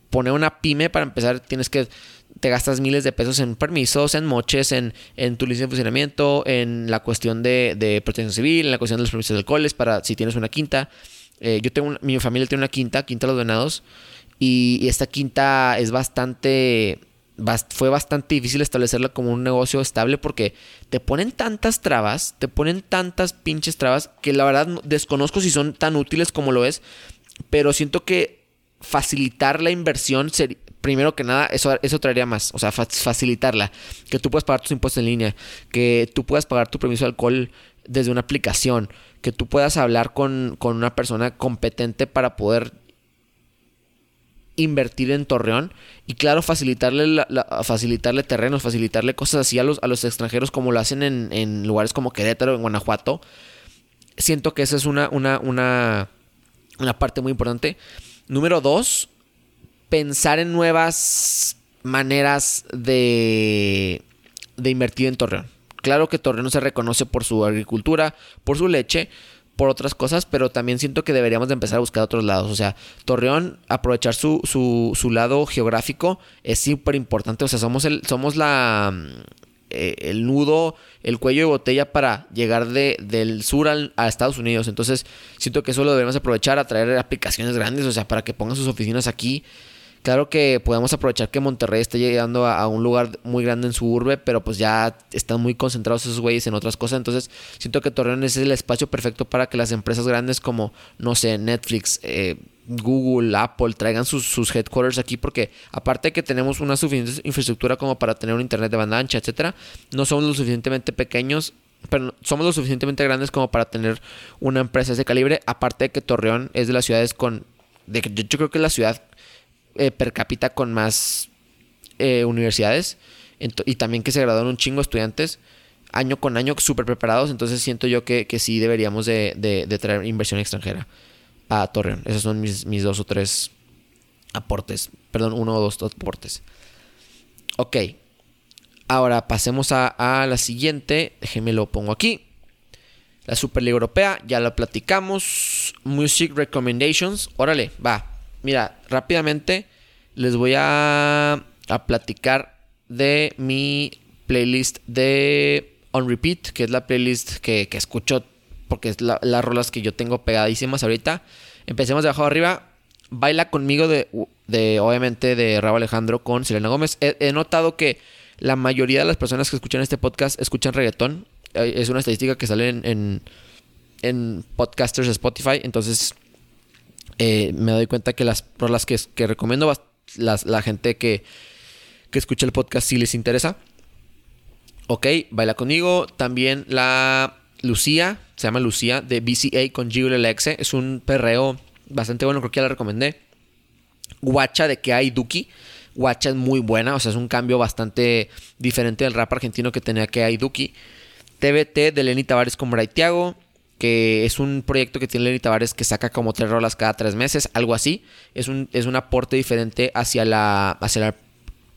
poner una pyme para empezar, tienes que. Te gastas miles de pesos en permisos, en moches, en, en tu licencia de funcionamiento, en la cuestión de, de, protección civil, en la cuestión de los permisos de alcoholes, para si tienes una quinta. Eh, yo tengo, mi familia tiene una quinta, Quinta de los Venados, y esta quinta es bastante fue bastante difícil establecerla como un negocio estable porque te ponen tantas trabas, te ponen tantas pinches trabas que la verdad desconozco si son tan útiles como lo es, pero siento que facilitar la inversión primero que nada, eso, eso traería más. O sea, facilitarla. Que tú puedas pagar tus impuestos en línea. Que tú puedas pagar tu permiso de alcohol desde una aplicación. Que tú puedas hablar con, con una persona competente para poder invertir en Torreón y claro facilitarle facilitarle terrenos facilitarle cosas así a los, a los extranjeros como lo hacen en, lugares como Querétaro en Guanajuato siento que esa es una una una Una parte muy importante. Número dos, pensar en nuevas maneras de, de invertir en Torreón. Claro que Torreón se reconoce por su agricultura, por su leche, por otras cosas, pero también siento que deberíamos de empezar a buscar otros lados. O sea, Torreón, aprovechar su, su, su lado geográfico es súper importante. O sea, somos, el, somos la, eh, el nudo, el cuello de botella para llegar de, del sur a Estados Unidos. Entonces, siento que eso lo debemos aprovechar a traer aplicaciones grandes, o sea, para que pongan sus oficinas aquí Claro que podemos aprovechar que Monterrey está llegando a, un lugar muy grande en su urbe, pero pues ya están muy concentrados esos güeyes en otras cosas. Entonces siento que Torreón es el espacio perfecto para que las empresas grandes como, no sé, Netflix, eh, Google, Apple traigan sus, headquarters aquí porque aparte de que tenemos una suficiente infraestructura como para tener un internet de banda ancha, etcétera, no somos lo suficientemente pequeños pero somos lo suficientemente grandes como para tener una empresa de ese calibre. Aparte de que Torreón es de las ciudades con. De, yo, yo creo que es la ciudad eh, per cápita con más eh, universidades y también que se graduaron un chingo de estudiantes año con año súper preparados. Entonces siento yo que, sí deberíamos de, traer inversión extranjera a Torreón. Esos son mis, mis, dos o tres aportes. Perdón, uno o dos aportes. Ok. Ahora pasemos a, a la siguiente. Déjenme lo pongo aquí. La Superliga Europea, ya lo platicamos. Music Recommendations. Órale, va. Mira, rápidamente les voy a, platicar de mi playlist de On Repeat, que es la playlist que, escucho porque es las rolas que yo tengo pegadísimas ahorita. Empecemos de abajo arriba. Baila conmigo de, de obviamente, de Raúl Alejandro con Selena Gómez. He, notado que la mayoría de las personas que escuchan este podcast escuchan reggaetón. Eh, es una estadística que sale en, en, en podcasters de Spotify. Entonces, eh, me doy cuenta que las rolas que, que recomiendo, las, la gente que, que escucha el podcast si les interesa. Ok, baila conmigo. También la Lucía, se llama Lucía, de BCA con Lexe. Es un perreo bastante bueno, creo que ya la recomendé. Guacha de que hay Duki. Guacha es muy buena, o sea, es un cambio bastante diferente del rap argentino que tenía que hay Duki. TBT de Lenny Tavares con Braithiago que es un proyecto que tiene Lenny Tavares que saca como tres rolas cada tres meses, algo así. Es un, es un aporte diferente hacia la, hacia la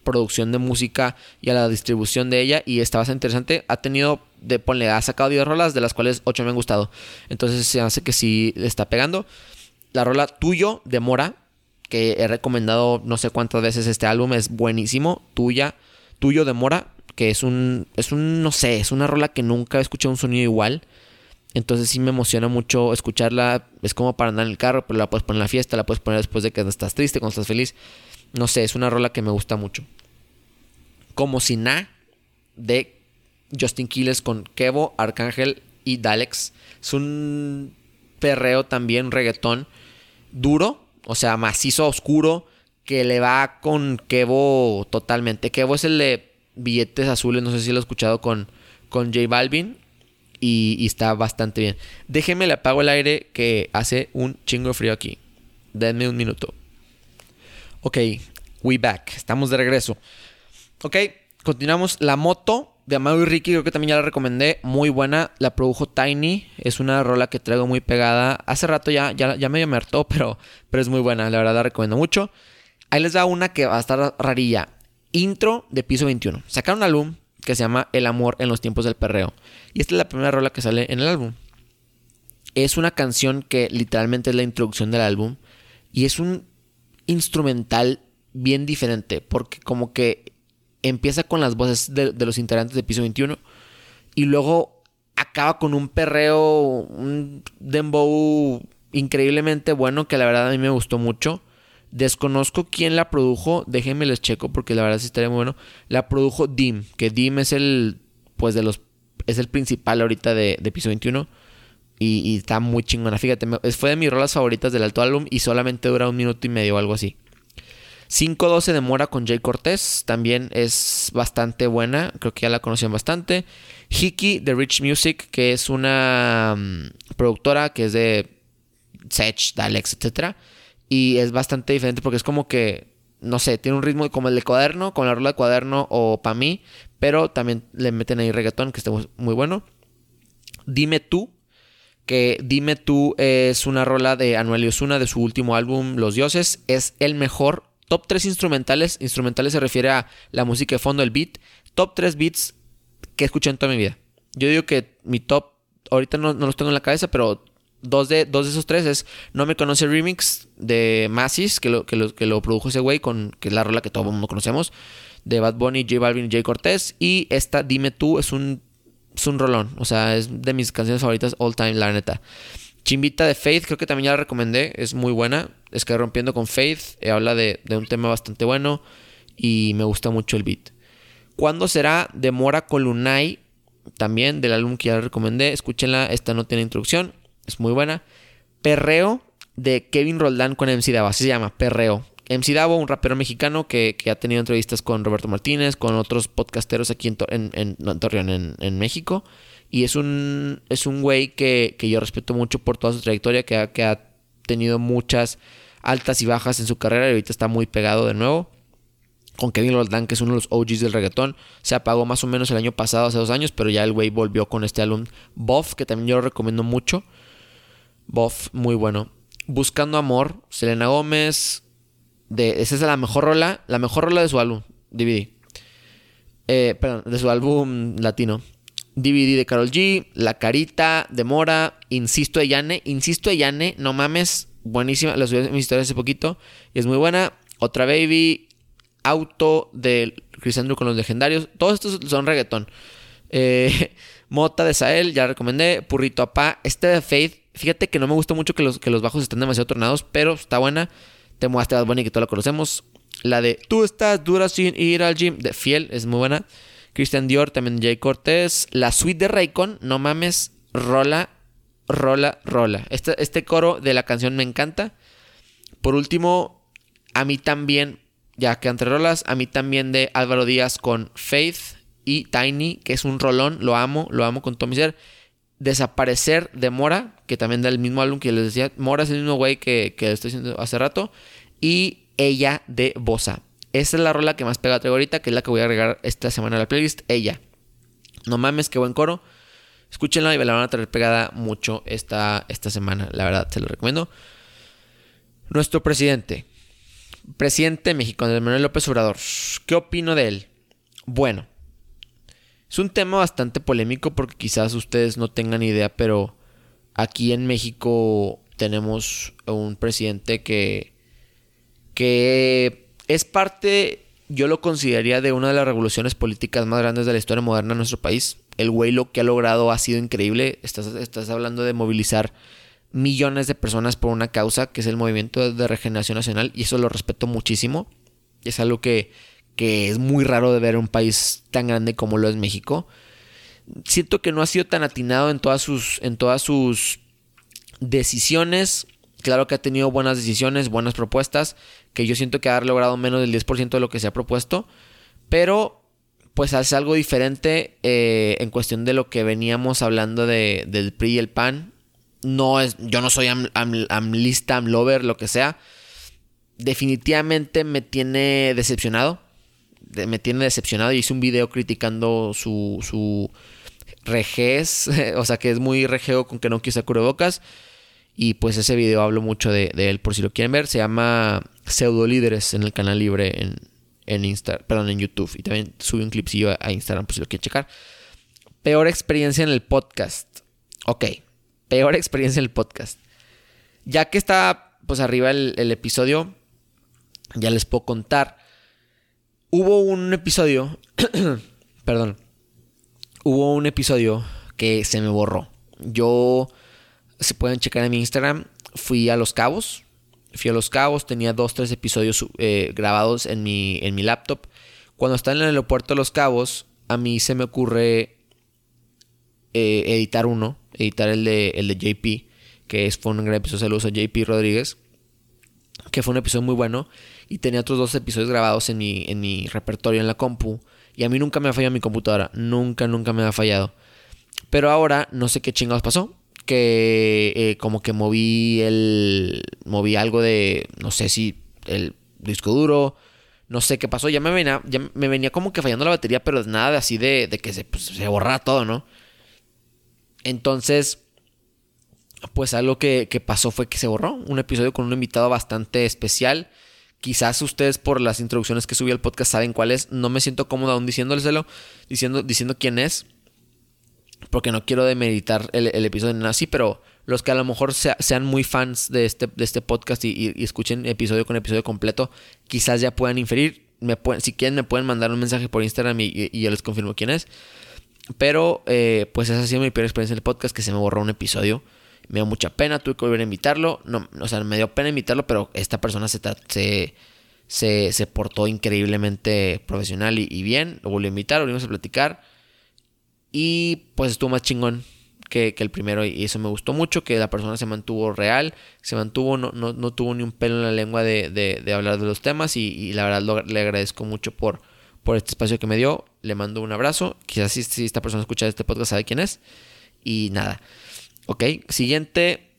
producción de música y a la distribución de ella y está bastante interesante. Ha tenido, de ponle, ha sacado 10 rolas, de las cuales 8 me han gustado. Entonces se hace que sí está pegando. La rola Tuyo de Mora, que he recomendado no sé cuántas veces este álbum, es buenísimo. Tuya, Tuyo de Mora, que es un, es un, no sé, es una rola que nunca he escuchado un sonido igual. Entonces sí me emociona mucho escucharla. Es como para andar en el carro, pero la puedes poner en la fiesta, la puedes poner después de que estás triste, cuando estás feliz. No sé, es una rola que me gusta mucho. Como si na de Justin Quiles con Kevo, Arcángel y Dalex. Es un perreo también, reggaetón duro, o sea, macizo, oscuro, que le va con Kevo totalmente. Kevo es el de billetes azules, no sé si lo he escuchado con, con J Balvin y, está bastante bien. Déjenme le apago el aire que hace un chingo de frío aquí. Denme un minuto. Ok, we back. Estamos de regreso. Ok, continuamos. La moto de Amado y Ricky, creo que también ya la recomendé. Muy buena. La produjo Tiny. Es una rola que traigo muy pegada. Hace rato ya, ya, ya medio me hartó, pero, pero es muy buena. La verdad la recomiendo mucho. Ahí les da una que va a estar rarilla. Intro de piso 21. Sacaron un álbum que se llama El amor en los tiempos del perreo. Y esta es la primera rola que sale en el álbum. Es una canción que literalmente es la introducción del álbum y es un instrumental bien diferente porque como que empieza con las voces de, los integrantes de Piso 21 y luego acaba con un perreo, un dembow increíblemente bueno que la verdad a mí me gustó mucho. Desconozco quién la produjo, déjenme les checo porque la verdad sí estaría muy bueno. La produjo Dim, que Dim es el, pues de los, es el principal ahorita de, de Piso 21. Y, está muy chingona, fíjate, fue de mis rolas favoritas del alto álbum y solamente dura un minuto y medio o algo así. 512 de Mora con Jay Cortés, también es bastante buena, creo que ya la conocían bastante. Hiki de Rich Music, que es una mm, productora que es de Sech, Dalex, etcétera y es bastante diferente porque es como que, no sé, tiene un ritmo como el de cuaderno, con la rola de cuaderno o pa' mí, pero también le meten ahí reggaetón que está muy bueno. Dime tú, que Dime tú es una rola de Anuel y Osuna de su último álbum Los Dioses. Es el mejor. Top 3 instrumentales. Instrumentales se refiere a la música de fondo, el beat. Top 3 beats que escuché en toda mi vida. Yo digo que mi top, ahorita no, los tengo en la cabeza, pero dos de, dos de esos tres es No Me Conoce Remix de Masis, que lo, que lo, que lo produjo ese güey, con, que es la rola que todo el mundo conocemos, de Bad Bunny, J Balvin y J Cortés. Y esta Dime Tú es un, es un rolón, o sea, es de mis canciones favoritas all time, la neta. Chimbita de Faith, creo que también ya la recomendé, es muy buena. Es que rompiendo con Faith, eh, habla de, de un tema bastante bueno y me gusta mucho el beat. ¿Cuándo será de Mora Colunay? También del álbum que ya recomendé. Escúchenla, esta no tiene introducción. Es muy buena. Perreo de Kevin Roldán con MC Davo. Así se llama, Perreo. MC Davo, un rapero mexicano que, ha tenido entrevistas con Roberto Martínez, con otros podcasteros aquí en, en, Torreón, en, México. Y es un, es un güey que, yo respeto mucho por toda su trayectoria, que ha, que ha tenido muchas altas y bajas en su carrera y ahorita está muy pegado de nuevo con Kevin Roldán, que es uno de los OGs del reggaetón. Se apagó más o menos el año pasado, hace dos años, pero ya el güey volvió con este álbum Buff, que también yo lo recomiendo mucho. Buff, muy bueno. Buscando Amor, Selena Gómez. Esa es la mejor rola, la mejor rola de su álbum, DVD. Eh, perdón, de su álbum latino. DVD de Carol G, La Carita, de Mora, Insisto Yane. Insisto Yane, no mames, buenísima. La subí en mis historias hace poquito y es muy buena. Otra Baby, Auto de Andrew con los legendarios. Todos estos son reggaetón. Eh, Mota de Sael, ya recomendé. Purrito Apá. Este de Faith, fíjate que no me gusta mucho que los, que los bajos estén demasiado tornados, pero está buena. Te muestra Bad Bunny que todos la conocemos. La de Tú estás dura sin ir al gym, de Fiel, es muy buena. Christian Dior, también Jay Cortés. La suite de Raycon, no mames, rola, rola, rola. Este, este coro de la canción me encanta. Por último, a mí también ya que entre rolas, a mí también de Álvaro Díaz con Faith y Tiny, que es un rolón, lo amo, lo amo con todo mi ser. Desaparecer de Mora, que también da el mismo álbum que les decía. Mora es el mismo güey que, que estoy diciendo hace rato. Y Ella de Bosa. Esa es la rola que más pega traigo ahorita, que es la que voy a agregar esta semana a la playlist. Ella. No mames, qué buen coro. Escúchenla y me la van a traer pegada mucho esta, esta semana. La verdad, se lo recomiendo. Nuestro presidente, Presidente de México, Andrés Manuel López Obrador. ¿Qué opino de él? Bueno, es un tema bastante polémico porque quizás ustedes no tengan idea, pero aquí en México tenemos un presidente que, que es parte, yo lo consideraría de una de las revoluciones políticas más grandes de la historia moderna de nuestro país. El güey lo que ha logrado ha sido increíble. Estás, estás hablando de movilizar millones de personas por una causa que es el movimiento de regeneración nacional y eso lo respeto muchísimo. Es algo que, que es muy raro de ver un país tan grande como lo es México. Siento que no ha sido tan atinado en todas sus, en todas sus decisiones. Claro que ha tenido buenas decisiones, buenas propuestas, que yo siento que ha logrado menos del 10% de lo que se ha propuesto, pero pues hace algo diferente eh, en cuestión de lo que veníamos hablando de, del PRI y el PAN no es, yo no soy am, amlista, amlover, lo que sea. Definitivamente me tiene decepcionado. Me tiene decepcionado y hice un video criticando su, su rejez. o sea que es muy rejeo con que no quiso cubrebocas. Y pues ese video hablo mucho de, él por si lo quieren ver. Se llama Pseudo Líderes en el canal libre en, en Insta, perdón, en YouTube. Y también subí un clipcillo a Instagram por si lo quieren checar. Peor experiencia en el podcast. Ok, peor experiencia en el podcast. Ya que está pues arriba el, episodio, ya les puedo contar. Hubo un episodio, perdón, hubo un episodio que se me borró. Yo, se pueden checar en mi Instagram, fui a Los Cabos. Fui a Los Cabos, tenía dos, tres episodios eh, grabados en mi, en mi laptop. Cuando estaba en el aeropuerto de Los Cabos, a mí se me ocurre eh, editar uno editar el de, el de JP, que es, fue un gran episodio. Saludos a JP Rodríguez, que fue un episodio muy bueno. Y tenía otros dos episodios grabados en mi, en mi repertorio en la compu. Y a mí nunca me ha fallado mi computadora. Nunca, nunca me ha fallado. Pero ahora no sé qué chingados pasó. Que eh, como que moví el. Moví algo de. No sé si el disco duro. No sé qué pasó. Ya me venía, ya me venía como que fallando la batería, pero nada así de, de que se, pues, se borrara todo, ¿no? Entonces, pues algo que pasó fue que se borró. Un episodio con un invitado bastante especial. Quizás ustedes por las introducciones que subí al podcast saben cuál es. No me siento cómodo aún diciéndoleselo, diciendo, diciendo quién es. Porque no quiero demeritar el, episodio ni nada así, pero los que a lo mejor sean muy fans de este, de este podcast y, escuchen episodio con episodio completo, quizás ya puedan inferir. Me si quieren, me pueden mandar un mensaje por Instagram y, yo les confirmo quién es. Pero, eh, pues esa ha sido mi peor experiencia en el podcast, que se me borró un episodio me dio mucha pena, tuve que volver a invitarlo. No, o sea, me dio pena invitarlo, pero esta persona se, se, se, portó increíblemente profesional y, bien. Lo volví a invitar, volvimos a platicar. Y pues estuvo más chingón que, el primero y eso me gustó mucho, que la persona se mantuvo real, se mantuvo, no, no, tuvo ni un pelo en la lengua de, hablar de los temas y, la verdad le agradezco mucho por, por este espacio que me dio. Le mando un abrazo. Quizás si, si esta persona escucha este podcast sabe quién es. Y nada. Ok, siguiente.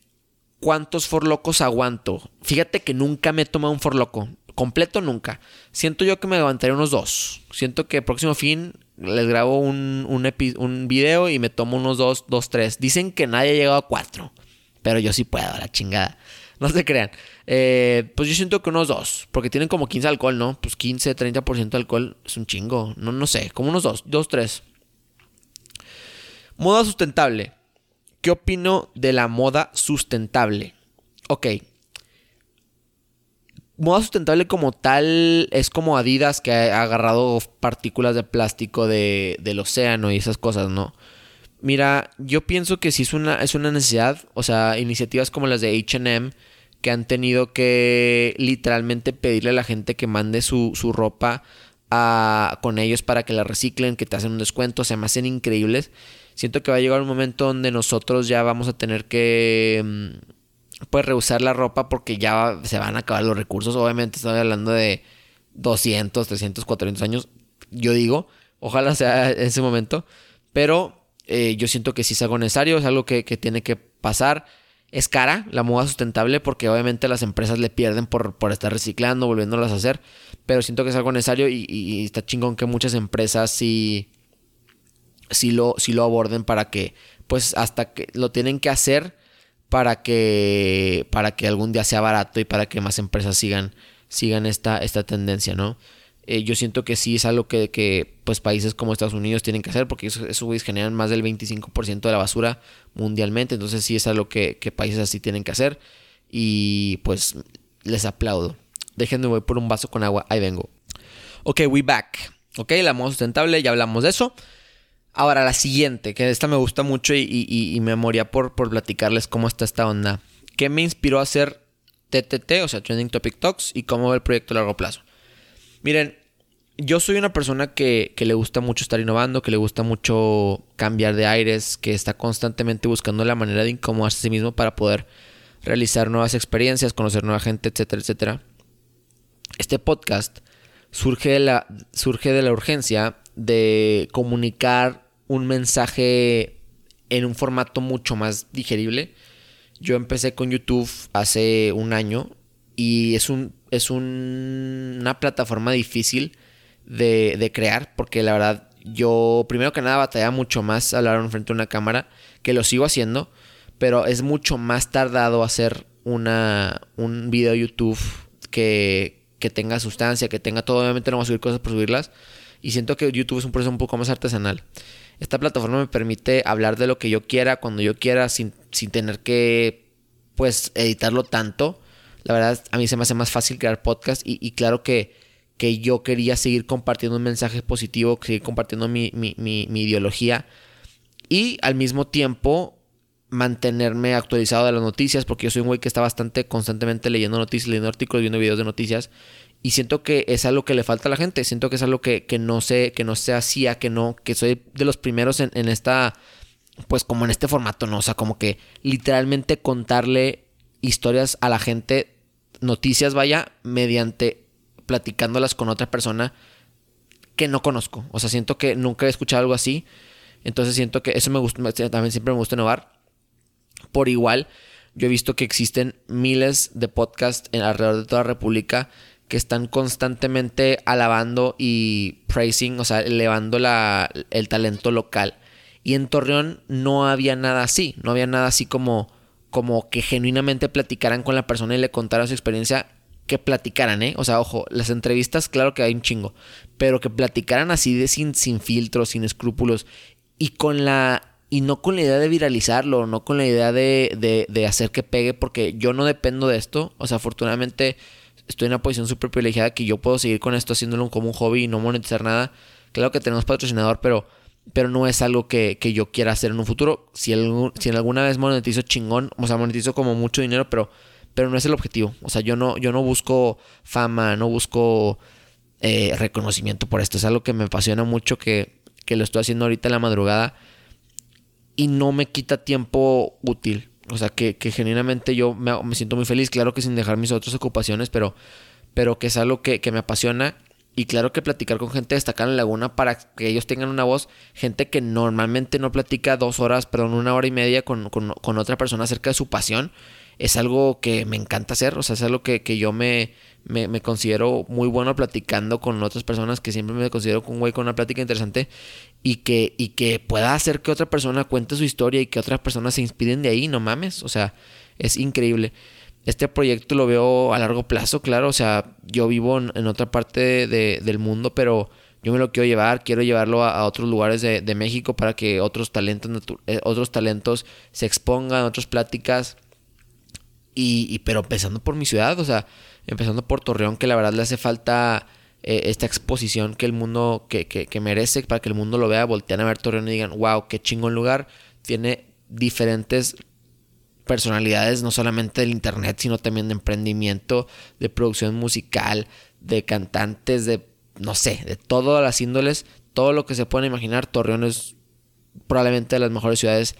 ¿Cuántos forlocos aguanto? Fíjate que nunca me he tomado un forloco. Completo nunca. Siento yo que me levantaré unos dos. Siento que próximo fin les grabo un, un, video y me tomo unos dos, dos, tres. Dicen que nadie ha llegado a cuatro. Pero yo sí puedo, la chingada. No se crean. Eh, pues yo siento que unos dos. Porque tienen como 15 alcohol, ¿no? Pues 15, 30% de alcohol es un chingo. No, no sé. Como unos dos. Dos, tres. Moda sustentable. ¿Qué opino de la moda sustentable? Ok. Moda sustentable como tal es como Adidas que ha agarrado partículas de plástico del océano y esas cosas, ¿no? Mira, yo pienso que sí es una, es una necesidad. O sea, iniciativas como las de HM que han tenido que literalmente pedirle a la gente que mande su, ropa con ellos para que la reciclen, que te hacen un descuento, se me hacen increíbles siento que va a llegar un momento donde nosotros ya vamos a tener que mm, pues rehusar la ropa porque ya se van a acabar los recursos. Obviamente estoy hablando de 200, 300, 400 años. Yo digo, ojalá sea ese momento. Pero eh, yo siento que sí es algo necesario, es algo que, tiene que pasar. Es cara la moda sustentable porque obviamente las empresas le pierden por, por estar reciclando, volviéndolas a hacer. Pero siento que es algo necesario y, y está chingón que muchas empresas sí si lo, si lo aborden para que, pues hasta que lo tienen que hacer para que, para que algún día sea barato y para que más empresas sigan, sigan esta, esta tendencia, ¿no? Eh, yo siento que sí es algo que, que, pues países como Estados Unidos tienen que hacer porque esos, esos generan más del 25% de la basura mundialmente, entonces sí es algo que, que países así tienen que hacer y pues les aplaudo. Déjenme voy por un vaso con agua, ahí vengo. Ok, we back. Ok, la moda sustentable, ya hablamos de eso. Ahora, la siguiente, que esta me gusta mucho y, me moría por, por platicarles cómo está esta onda. ¿Qué me inspiró a hacer TTT, o sea, Trending Topic Talks, y cómo ve el proyecto a largo plazo? Miren, yo soy una persona que, que, le gusta mucho estar innovando, que le gusta mucho cambiar de aires, que está constantemente buscando la manera de incomodarse a sí mismo para poder realizar nuevas experiencias, conocer nueva gente, etcétera, etcétera. Este podcast surge de la, surge de la urgencia de comunicar un mensaje en un formato mucho más digerible. Yo empecé con YouTube hace un año y es, un, es una plataforma difícil de, crear porque la verdad yo primero que nada batallaba mucho más hablar frente a una cámara que lo sigo haciendo pero es mucho más tardado hacer una, un video YouTube que, que tenga sustancia, que tenga todo. Obviamente no vamos a subir cosas por subirlas, y siento que YouTube es un proceso un poco más artesanal. Esta plataforma me permite hablar de lo que yo quiera, cuando yo quiera, sin, tener que, pues, editarlo tanto. La verdad, a mí se me hace más fácil crear podcast y, claro que, que, yo quería seguir compartiendo un mensaje positivo, seguir compartiendo mi, mi ideología y al mismo tiempo mantenerme actualizado de las noticias, porque yo soy un güey que está bastante constantemente leyendo noticias, leyendo artículos, viendo videos de noticias y siento que es algo que le falta a la gente. Siento que es algo que, no sé, que no se hacía, que no, que soy de los primeros en, esta, pues como en este formato, ¿no? O sea, como que literalmente contarle historias a la gente, noticias, vaya, mediante platicándolas con otra persona que no conozco. O sea, siento que nunca he escuchado algo así. Entonces siento que eso me gusta, también siempre me gusta innovar. Por igual, yo he visto que existen miles de podcasts alrededor de toda la República que están constantemente alabando y praising, o sea, elevando la, el talento local. Y en Torreón no había nada así, no había nada así como como que genuinamente platicaran con la persona y le contaran su experiencia, que platicaran, ¿eh? O sea, ojo, las entrevistas, claro que hay un chingo, pero que platicaran así de sin, sin filtros, sin escrúpulos y con la y no con la idea de viralizarlo, no con la idea de, de, de, hacer que pegue, porque yo no dependo de esto. O sea, afortunadamente estoy en una posición súper privilegiada que yo puedo seguir con esto haciéndolo como un hobby y no monetizar nada. Claro que tenemos patrocinador, pero, pero no es algo que, que yo quiera hacer en un futuro. Si, si en alguna vez monetizo chingón, o sea, monetizo como mucho dinero, pero, pero no es el objetivo. O sea, yo no, yo no busco fama, no busco eh, reconocimiento por esto. Es algo que me apasiona mucho, que, que lo estoy haciendo ahorita en la madrugada y no me quita tiempo útil. O sea, que, que genuinamente yo me, siento muy feliz, claro que sin dejar mis otras ocupaciones, pero, pero que es algo que, me apasiona. Y claro que platicar con gente destacada en la laguna para que ellos tengan una voz, gente que normalmente no platica dos horas, perdón, una hora y media con, con otra persona acerca de su pasión, es algo que me encanta hacer, o sea, es algo que, yo me, me, considero muy bueno platicando con otras personas, que siempre me considero un güey con una plática interesante y que, y que pueda hacer que otra persona cuente su historia y que otras personas se inspiren de ahí, no mames, o sea, es increíble. Este proyecto lo veo a largo plazo, claro, o sea, yo vivo en, otra parte del mundo, pero yo me lo quiero llevar, quiero llevarlo a, otros lugares de, México para que otros talentos, eh, otros talentos se expongan, otras pláticas y, pero empezando por mi ciudad, o sea, empezando por Torreón, que la verdad le hace falta eh, esta exposición que el mundo, que, que, merece, para que el mundo lo vea, voltean a ver Torreón y digan, wow, qué chingón lugar. Tiene diferentes personalidades, no solamente del internet, sino también de emprendimiento, de producción musical, de cantantes, de, no sé, de todas las índoles, todo lo que se puede imaginar. Torreón es probablemente de las mejores ciudades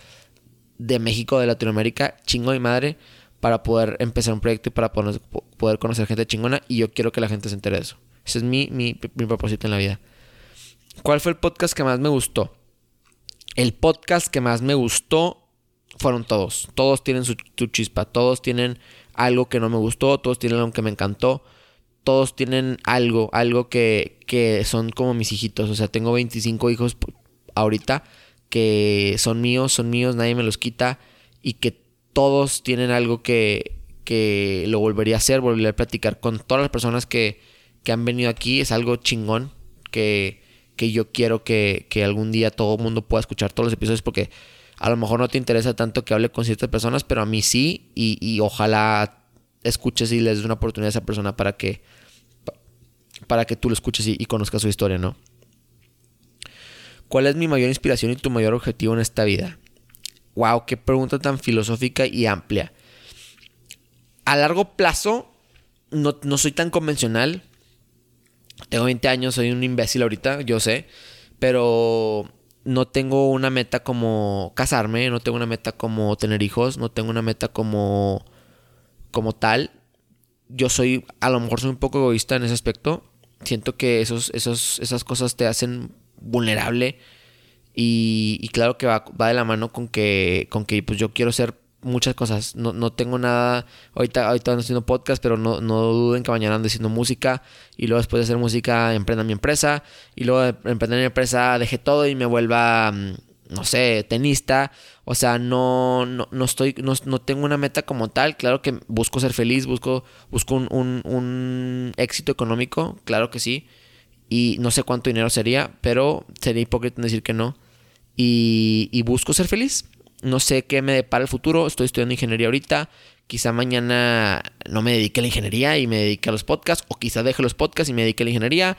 de México, de Latinoamérica, chingo y madre para poder empezar un proyecto y para poder conocer gente chingona y yo quiero que la gente se entere de eso. Ese es mi, mi, propósito en la vida. ¿Cuál fue el podcast que más me gustó? El podcast que más me gustó fueron todos. Todos tienen su, chispa, todos tienen algo que no me gustó, todos tienen algo que me encantó, todos tienen algo, algo que, que son como mis hijitos. O sea, tengo 25 hijos ahorita que son míos, son míos, nadie me los quita y que todos tienen algo que, que lo volvería a hacer, volvería a platicar con todas las personas que, que han venido aquí. Es algo chingón que, que yo quiero que, que, algún día todo el mundo pueda escuchar todos los episodios porque a lo mejor no te interesa tanto que hable con ciertas personas, pero a mí sí y, y ojalá escuches y les des una oportunidad a esa persona para que, para que tú lo escuches y, y conozcas su historia, ¿no? ¿Cuál es mi mayor inspiración y tu mayor objetivo en esta vida? Wow, qué pregunta tan filosófica y amplia. A largo plazo, no, soy tan convencional. Tengo 20 años, soy un imbécil ahorita, yo sé. Pero no tengo una meta como casarme, no tengo una meta como tener hijos, no tengo una meta como, como tal. Yo soy, a lo mejor soy un poco egoísta en ese aspecto. Siento que esos, esos, esas cosas te hacen vulnerable y, claro que va, va, de la mano con que, con que pues yo quiero hacer muchas cosas. No, no tengo nada. Ahorita, ahorita ando haciendo podcast, pero no, no duden que mañana ando haciendo música. Y luego después de hacer música, emprenda mi empresa. Y luego de emprender mi empresa, dejé todo y me vuelva, mm, no sé, tenista. O sea, no, no, no estoy, no, no, tengo una meta como tal. Claro que busco ser feliz, busco, busco un, un, un éxito económico, claro que sí y no sé cuánto dinero sería, pero sería hipócrita decir que no. Y, busco ser feliz. No sé qué me depara el futuro. Estoy estudiando ingeniería ahorita. Quizá mañana no me dedique a la ingeniería y me dedique a los podcasts. O quizá deje los podcasts y me dedique a la ingeniería.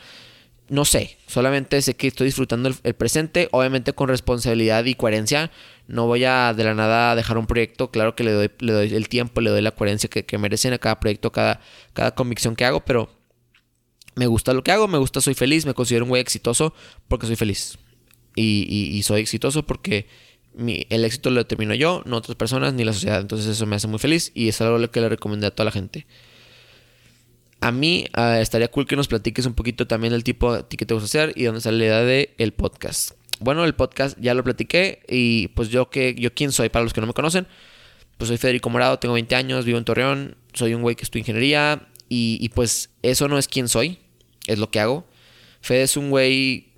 No sé. Solamente sé que estoy disfrutando el, presente. Obviamente con responsabilidad y coherencia. No voy a de la nada dejar un proyecto. Claro que le doy, le doy el tiempo, le doy la coherencia que, merecen a cada proyecto, cada, cada convicción que hago. Pero me gusta lo que hago, me gusta, soy feliz, me considero un güey exitoso porque soy feliz. Y, soy exitoso porque el éxito lo determino yo, no otras personas ni la sociedad. Entonces eso me hace muy feliz y es algo que le recomendé a toda la gente. A mí ah, estaría cool que nos platiques un poquito también del tipo de que te gusta hacer y dónde sale la idea de el podcast. Bueno, el podcast ya lo platiqué y pues yo que yo quién soy para los que no me conocen, pues soy Federico Morado, tengo 20 años, vivo en Torreón, soy un güey que estudia ingeniería, y, pues eso no es quien soy, es lo que hago. Fede es un güey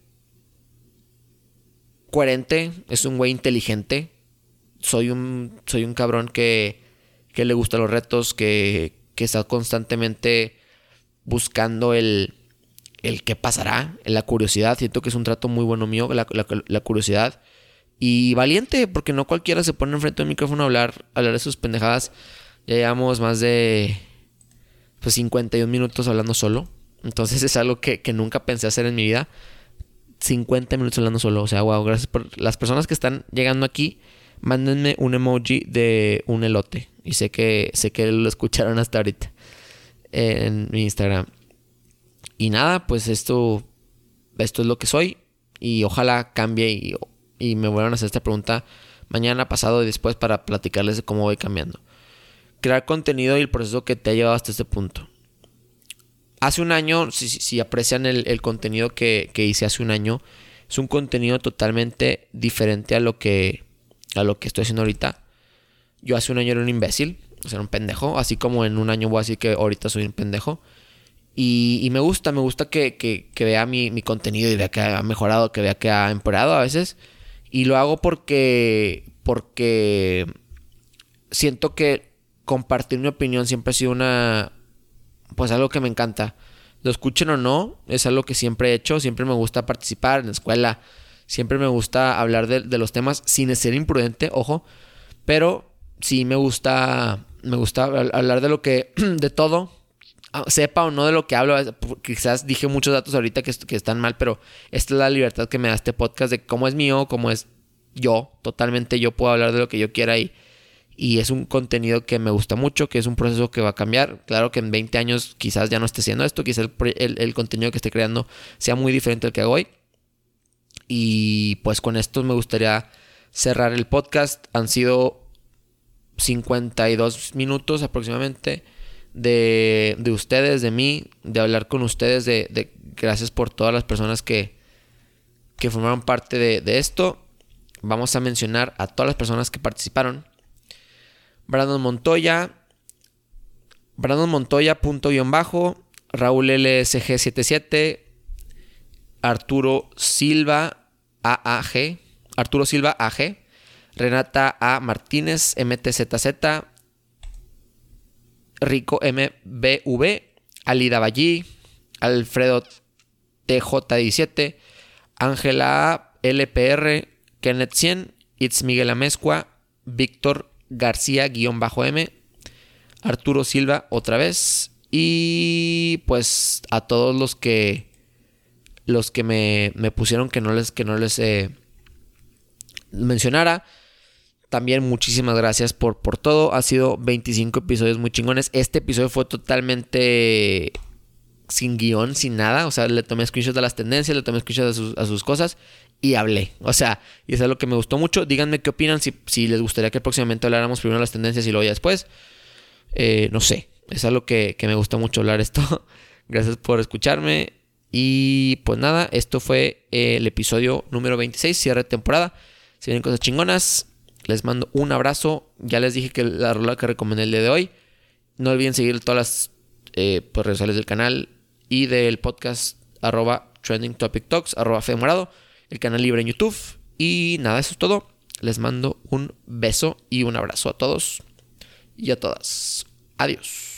coherente, es un güey inteligente. Soy un, soy un cabrón que, que le gustan los retos, que, que está constantemente buscando el, el qué pasará, la curiosidad. Siento que es un trato muy bueno mío, la, la, curiosidad. Y valiente, porque no cualquiera se pone enfrente del micrófono a hablar, hablar de sus pendejadas. Ya llevamos más de pues, 51 minutos hablando solo. Entonces es algo que, que nunca pensé hacer en mi vida. 50 minutos hablando solo. O sea, wow, gracias por las personas que están llegando aquí. Mándenme un emoji de un elote. Y sé que, sé que lo escucharon hasta ahorita en mi Instagram. Y nada, pues esto, esto es lo que soy. Y ojalá cambie y, y me vuelvan a hacer esta pregunta mañana, pasado y después para platicarles de cómo voy cambiando. Crear contenido y el proceso que te ha llevado hasta este punto. Hace un año, si, aprecian el, contenido que, que, hice hace un año, es un contenido totalmente diferente a lo que, a lo que estoy haciendo ahorita. Yo hace un año era un imbécil, o sea, un pendejo, así como en un año voy a decir que ahorita soy un pendejo. Y, me gusta, me gusta que, vea mi, mi, contenido y vea que ha mejorado, que vea que ha empeorado a veces. Y lo hago porque, porque siento que compartir mi opinión siempre ha sido una, pues algo que me encanta. Lo escuchen o no, es algo que siempre he hecho, siempre me gusta participar en la escuela, siempre me gusta hablar de, los temas sin ser imprudente, ojo, pero sí me gusta, me gusta hablar de lo que, de todo, ah, sepa o no de lo que hablo, quizás dije muchos datos ahorita que, que están mal, pero esta es la libertad que me da este podcast de cómo es mío, cómo es yo, totalmente yo puedo hablar de lo que yo quiera y y es un contenido que me gusta mucho, que es un proceso que va a cambiar. Claro que en 20 años quizás ya no esté haciendo esto, quizás el, contenido que esté creando sea muy diferente al que hago hoy. Y pues con esto me gustaría cerrar el podcast. Han sido 52 minutos aproximadamente de, ustedes, de mí, de hablar con ustedes, de, gracias por todas las personas que, que formaron parte de, de esto. Vamos a mencionar a todas las personas que participaron Brandon Montoya, Brandon Montoya, punto guion bajo, Raúl LSG77, Arturo Silva AAG, Arturo Silva AG, Renata A. Martínez MTZZ, Rico MBV, Alida Ballí, Alfredo TJ17, Ángela LPR, Kenneth 100, It's Miguel Amezcua, Víctor García-M, Arturo Silva otra vez y pues a todos los que los que me, pusieron que no les que no les eh, mencionara. También muchísimas gracias por, por todo. Ha sido 25 episodios muy chingones. Este episodio fue totalmente sin guion, sin nada. O sea, le tomé screenshots de las tendencias, le tomé screenshots a sus, a sus cosas y hablé. O sea, y es algo que me gustó mucho. Díganme qué opinan, si, les gustaría que próximamente habláramos primero las tendencias y luego ya después. Eh, no sé, es algo que, que me gusta mucho hablar esto. Gracias por escucharme. Y pues nada, esto fue el episodio número 26, cierre de temporada. Si vienen cosas chingonas, les mando un abrazo. Ya les dije que la rola que recomendé el día de hoy. No olviden seguir todas las eh, pues, redes sociales del canal y del podcast arroba trending topic talks arroba morado el canal libre en YouTube. Y nada, eso es todo. Les mando un beso y un abrazo a todos y a todas. Adiós.